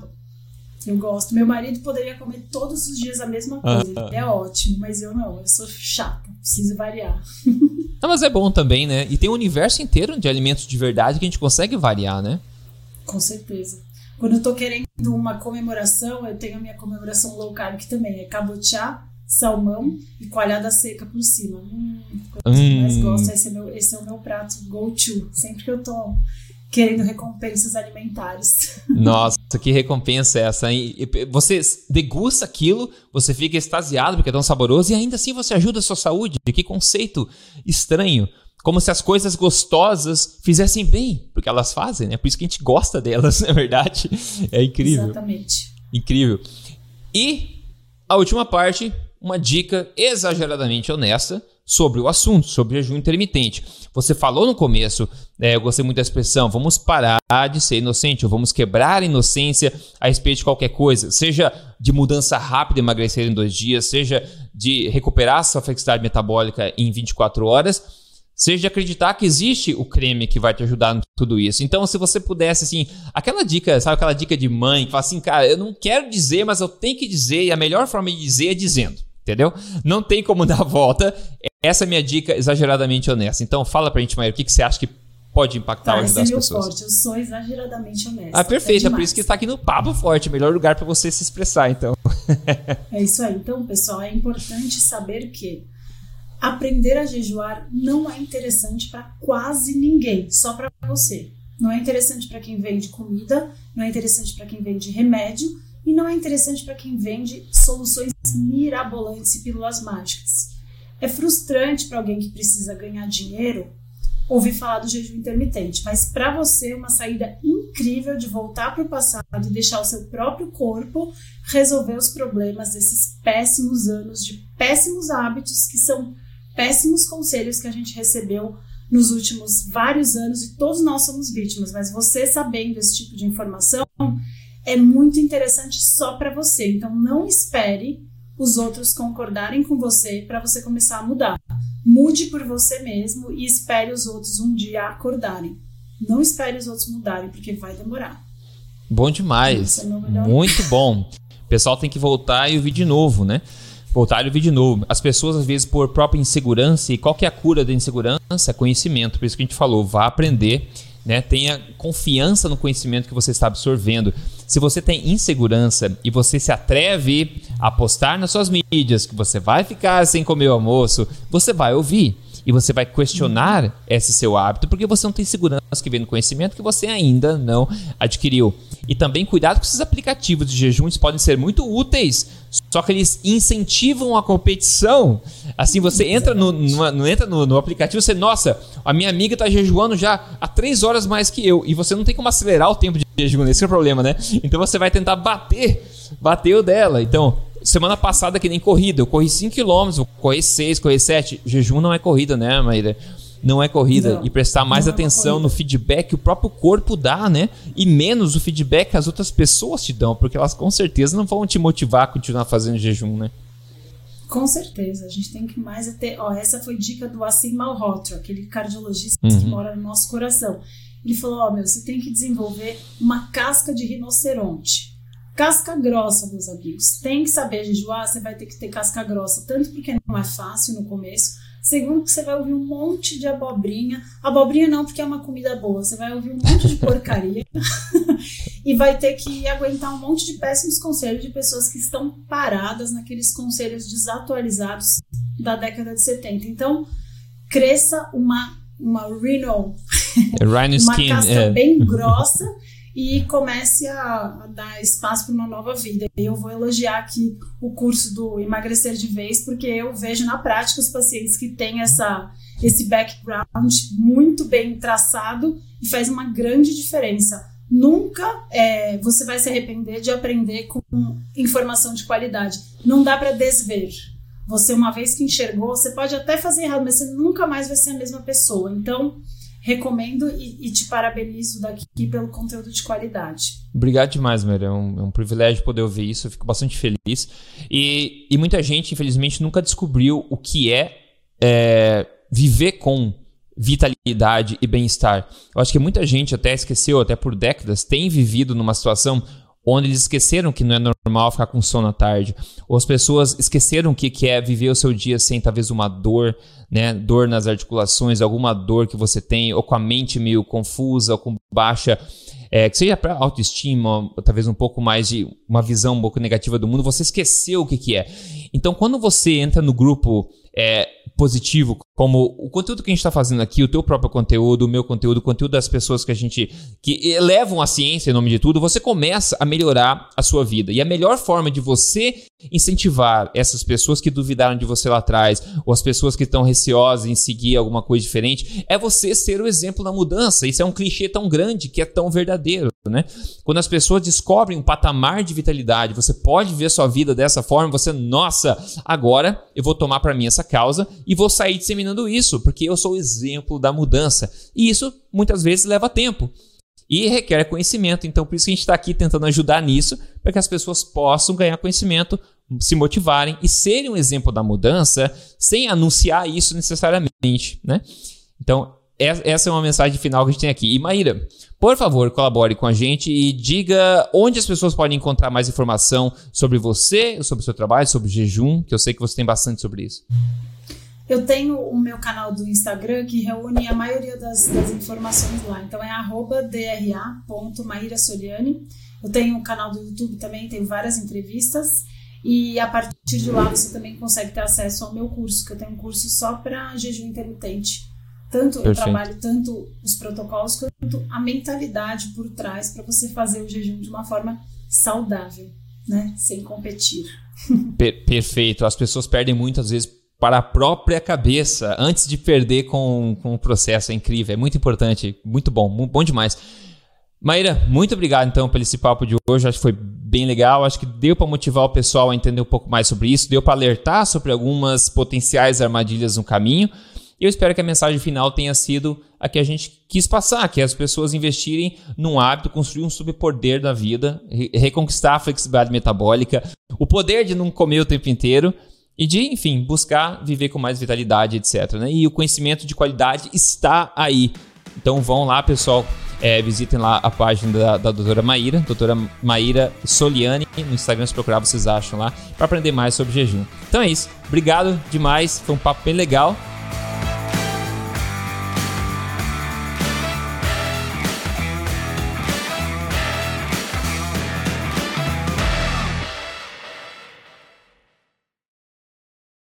Eu gosto. Meu marido poderia comer todos os dias a mesma coisa. -huh. Ele é ótimo, mas eu não. Eu sou chata. Preciso variar. Não, mas é bom também, né? E tem um universo inteiro de alimentos de verdade que a gente consegue variar, né? Com certeza. Quando eu tô querendo uma comemoração, eu tenho a minha comemoração low carb, que também é cabotiá, salmão e coalhada seca por cima. Hum, coisa hum. que eu mais hum. gosto. Esse é, meu, esse é o meu prato go-to. Sempre que eu tô querendo recompensas alimentares. Nossa, que recompensa é essa, hein? Você degusta aquilo, você fica extasiado porque é tão saboroso e ainda assim você ajuda a sua saúde. Que conceito estranho como se as coisas gostosas fizessem bem, porque elas fazem, né? Por isso que a gente gosta delas, não é verdade? É incrível. Exatamente. Incrível. E a última parte, uma dica exageradamente honesta sobre o assunto, sobre jejum intermitente. Você falou no começo, é, eu gostei muito da expressão, vamos parar de ser inocente, ou vamos quebrar a inocência a respeito de qualquer coisa, seja de mudança rápida, emagrecer em dois dias, seja de recuperar sua flexibilidade metabólica em 24 horas, seja de acreditar que existe o creme que vai te ajudar em tudo isso. Então, se você pudesse, assim, aquela dica, sabe aquela dica de mãe que fala assim, cara, eu não quero dizer, mas eu tenho que dizer, e a melhor forma de dizer é dizendo, entendeu? Não tem como dar a volta. Essa é a minha dica exageradamente honesta. Então, fala pra gente, Maíra, o que, que você acha que pode impactar tá, ou ajudar as pessoas? Forte. Eu sou exageradamente honesta. Ah, perfeito. É por isso que está aqui no Papo Forte. Melhor lugar para você se expressar, então. é isso aí. Então, pessoal, é importante saber que aprender a jejuar não é interessante para quase ninguém, só para você. Não é interessante para quem vende comida, não é interessante para quem vende remédio e não é interessante para quem vende soluções mirabolantes e pílulas mágicas. É frustrante para alguém que precisa ganhar dinheiro ouvir falar do jejum intermitente, mas para você é uma saída incrível de voltar para o passado e deixar o seu próprio corpo resolver os problemas desses péssimos anos de péssimos hábitos que são péssimos conselhos que a gente recebeu nos últimos vários anos e todos nós somos vítimas, mas você sabendo esse tipo de informação é muito interessante só para você. Então não espere os outros concordarem com você para você começar a mudar. Mude por você mesmo e espere os outros um dia acordarem. Não espere os outros mudarem, porque vai demorar. Bom demais. Muito bom. O pessoal tem que voltar e ouvir de novo, né? Voltar e ouvir de novo. As pessoas, às vezes, por própria insegurança, e qual que é a cura da insegurança? É conhecimento. Por isso que a gente falou, vá aprender, né? Tenha confiança no conhecimento que você está absorvendo. Se você tem insegurança e você se atreve a postar nas suas mídias que você vai ficar sem comer o almoço, você vai ouvir e você vai questionar esse seu hábito porque você não tem segurança que vem no conhecimento que você ainda não adquiriu. E também cuidado com esses aplicativos de jejum, eles podem ser muito úteis, só que eles incentivam a competição. Assim, você entra no, no entra no, no, aplicativo, você, nossa, a minha amiga está jejuando já há três horas mais que eu, e você não tem como acelerar o tempo de jejum, esse é o problema, né? Então você vai tentar bater, bater o dela. Então, semana passada que nem corrida, eu corri 5 km, correr 6, correr 7. Jejum não é corrida, né, Maíra? Não é corrida. Não, e prestar mais é atenção é no feedback que o próprio corpo dá, né? E menos o feedback que as outras pessoas te dão, porque elas com certeza não vão te motivar a continuar fazendo jejum, né? Com certeza, a gente tem que mais é ter. Ó, essa foi dica do Assim Malhotra, aquele cardiologista uhum. que mora no nosso coração. Ele falou: Ó, meu, você tem que desenvolver uma casca de rinoceronte. Casca grossa, meus amigos. Tem que saber jejuar, você vai ter que ter casca grossa, tanto porque não é fácil no começo, segundo que você vai ouvir um monte de abobrinha. Abobrinha não, porque é uma comida boa. Você vai ouvir um monte de porcaria e vai ter que aguentar um monte de péssimos conselhos de pessoas que estão paradas naqueles conselhos desatualizados da década de 70. Então, cresça uma uma rhino, uma casca é. bem grossa e comece a, a dar espaço para uma nova vida. Eu vou elogiar aqui o curso do Emagrecer de Vez, porque eu vejo na prática os pacientes que têm essa, esse background muito bem traçado e faz uma grande diferença. Nunca é, você vai se arrepender de aprender com informação de qualidade. Não dá para desver. Você, uma vez que enxergou, você pode até fazer errado, mas você nunca mais vai ser a mesma pessoa. Então, recomendo e, e, te parabenizo daqui pelo conteúdo de qualidade. Obrigado demais, Maria. É um, é um privilégio poder ouvir isso. Eu fico bastante feliz. E, e muita gente, infelizmente, nunca descobriu o que é, é viver com vitalidade e bem-estar. Eu acho que muita gente até esqueceu, até por décadas, tem vivido numa situação onde eles esqueceram que não é normal ficar com sono à tarde, ou as pessoas esqueceram que, que é viver o seu dia sem talvez uma dor, né, dor nas articulações, alguma dor que você tem, ou com a mente meio confusa, ou com baixa, é, que seja para autoestima, talvez um pouco mais de uma visão um pouco negativa do mundo, você esqueceu o que, que é. Então, quando você entra no grupo é, positivo, como o conteúdo que a gente está fazendo aqui, o teu próprio conteúdo, o meu conteúdo, o conteúdo das pessoas que a gente que elevam a ciência em nome de tudo, você começa a melhorar a sua vida. E a melhor forma de você incentivar essas pessoas que duvidaram de você lá atrás, ou as pessoas que estão receosas em seguir alguma coisa diferente, é você ser o exemplo da mudança. Isso é um clichê tão grande que é tão verdadeiro, né? Quando as pessoas descobrem um patamar de vitalidade, você pode ver sua vida dessa forma, você, nossa, agora eu vou tomar para mim essa causa e vou sair disseminando isso, porque eu sou o exemplo da mudança. E isso muitas vezes leva tempo e requer conhecimento. Então, por isso que a gente está aqui tentando ajudar nisso, para que as pessoas possam ganhar conhecimento, se motivarem e serem um exemplo da mudança sem anunciar isso necessariamente, né? Então, essa é uma mensagem final que a gente tem aqui. E Maíra, por favor, colabore com a gente e diga onde as pessoas podem encontrar mais informação sobre você, sobre o seu trabalho, sobre jejum, que eu sei que você tem bastante sobre isso. Eu tenho o meu canal do Instagram que reúne a maioria das, das informações lá. Então é dra.maíra Eu tenho um canal do YouTube também, tenho várias entrevistas. E a partir de lá você também consegue ter acesso ao meu curso, que eu tenho um curso só para jejum intermitente. Tanto Perfeito. eu trabalho tanto os protocolos quanto a mentalidade por trás para você fazer o jejum de uma forma saudável, né? Sem competir. Per perfeito. As pessoas perdem muitas vezes para a própria cabeça antes de perder com, com o processo. É incrível, é muito importante, muito bom, muito bom demais. Maíra, muito obrigado então pelo esse papo de hoje. Acho que foi bem legal. Acho que deu para motivar o pessoal a entender um pouco mais sobre isso, deu para alertar sobre algumas potenciais armadilhas no caminho. Eu espero que a mensagem final tenha sido a que a gente quis passar, que as pessoas investirem num hábito, construir um superpoder da vida, reconquistar a flexibilidade metabólica, o poder de não comer o tempo inteiro e de, enfim, buscar viver com mais vitalidade, etc. Né? E o conhecimento de qualidade está aí. Então vão lá, pessoal, é, visitem lá a página da, da doutora Maíra, doutora Maíra Soliani, no Instagram, se procurar, vocês acham lá, para aprender mais sobre jejum. Então é isso. Obrigado demais, foi um papo bem legal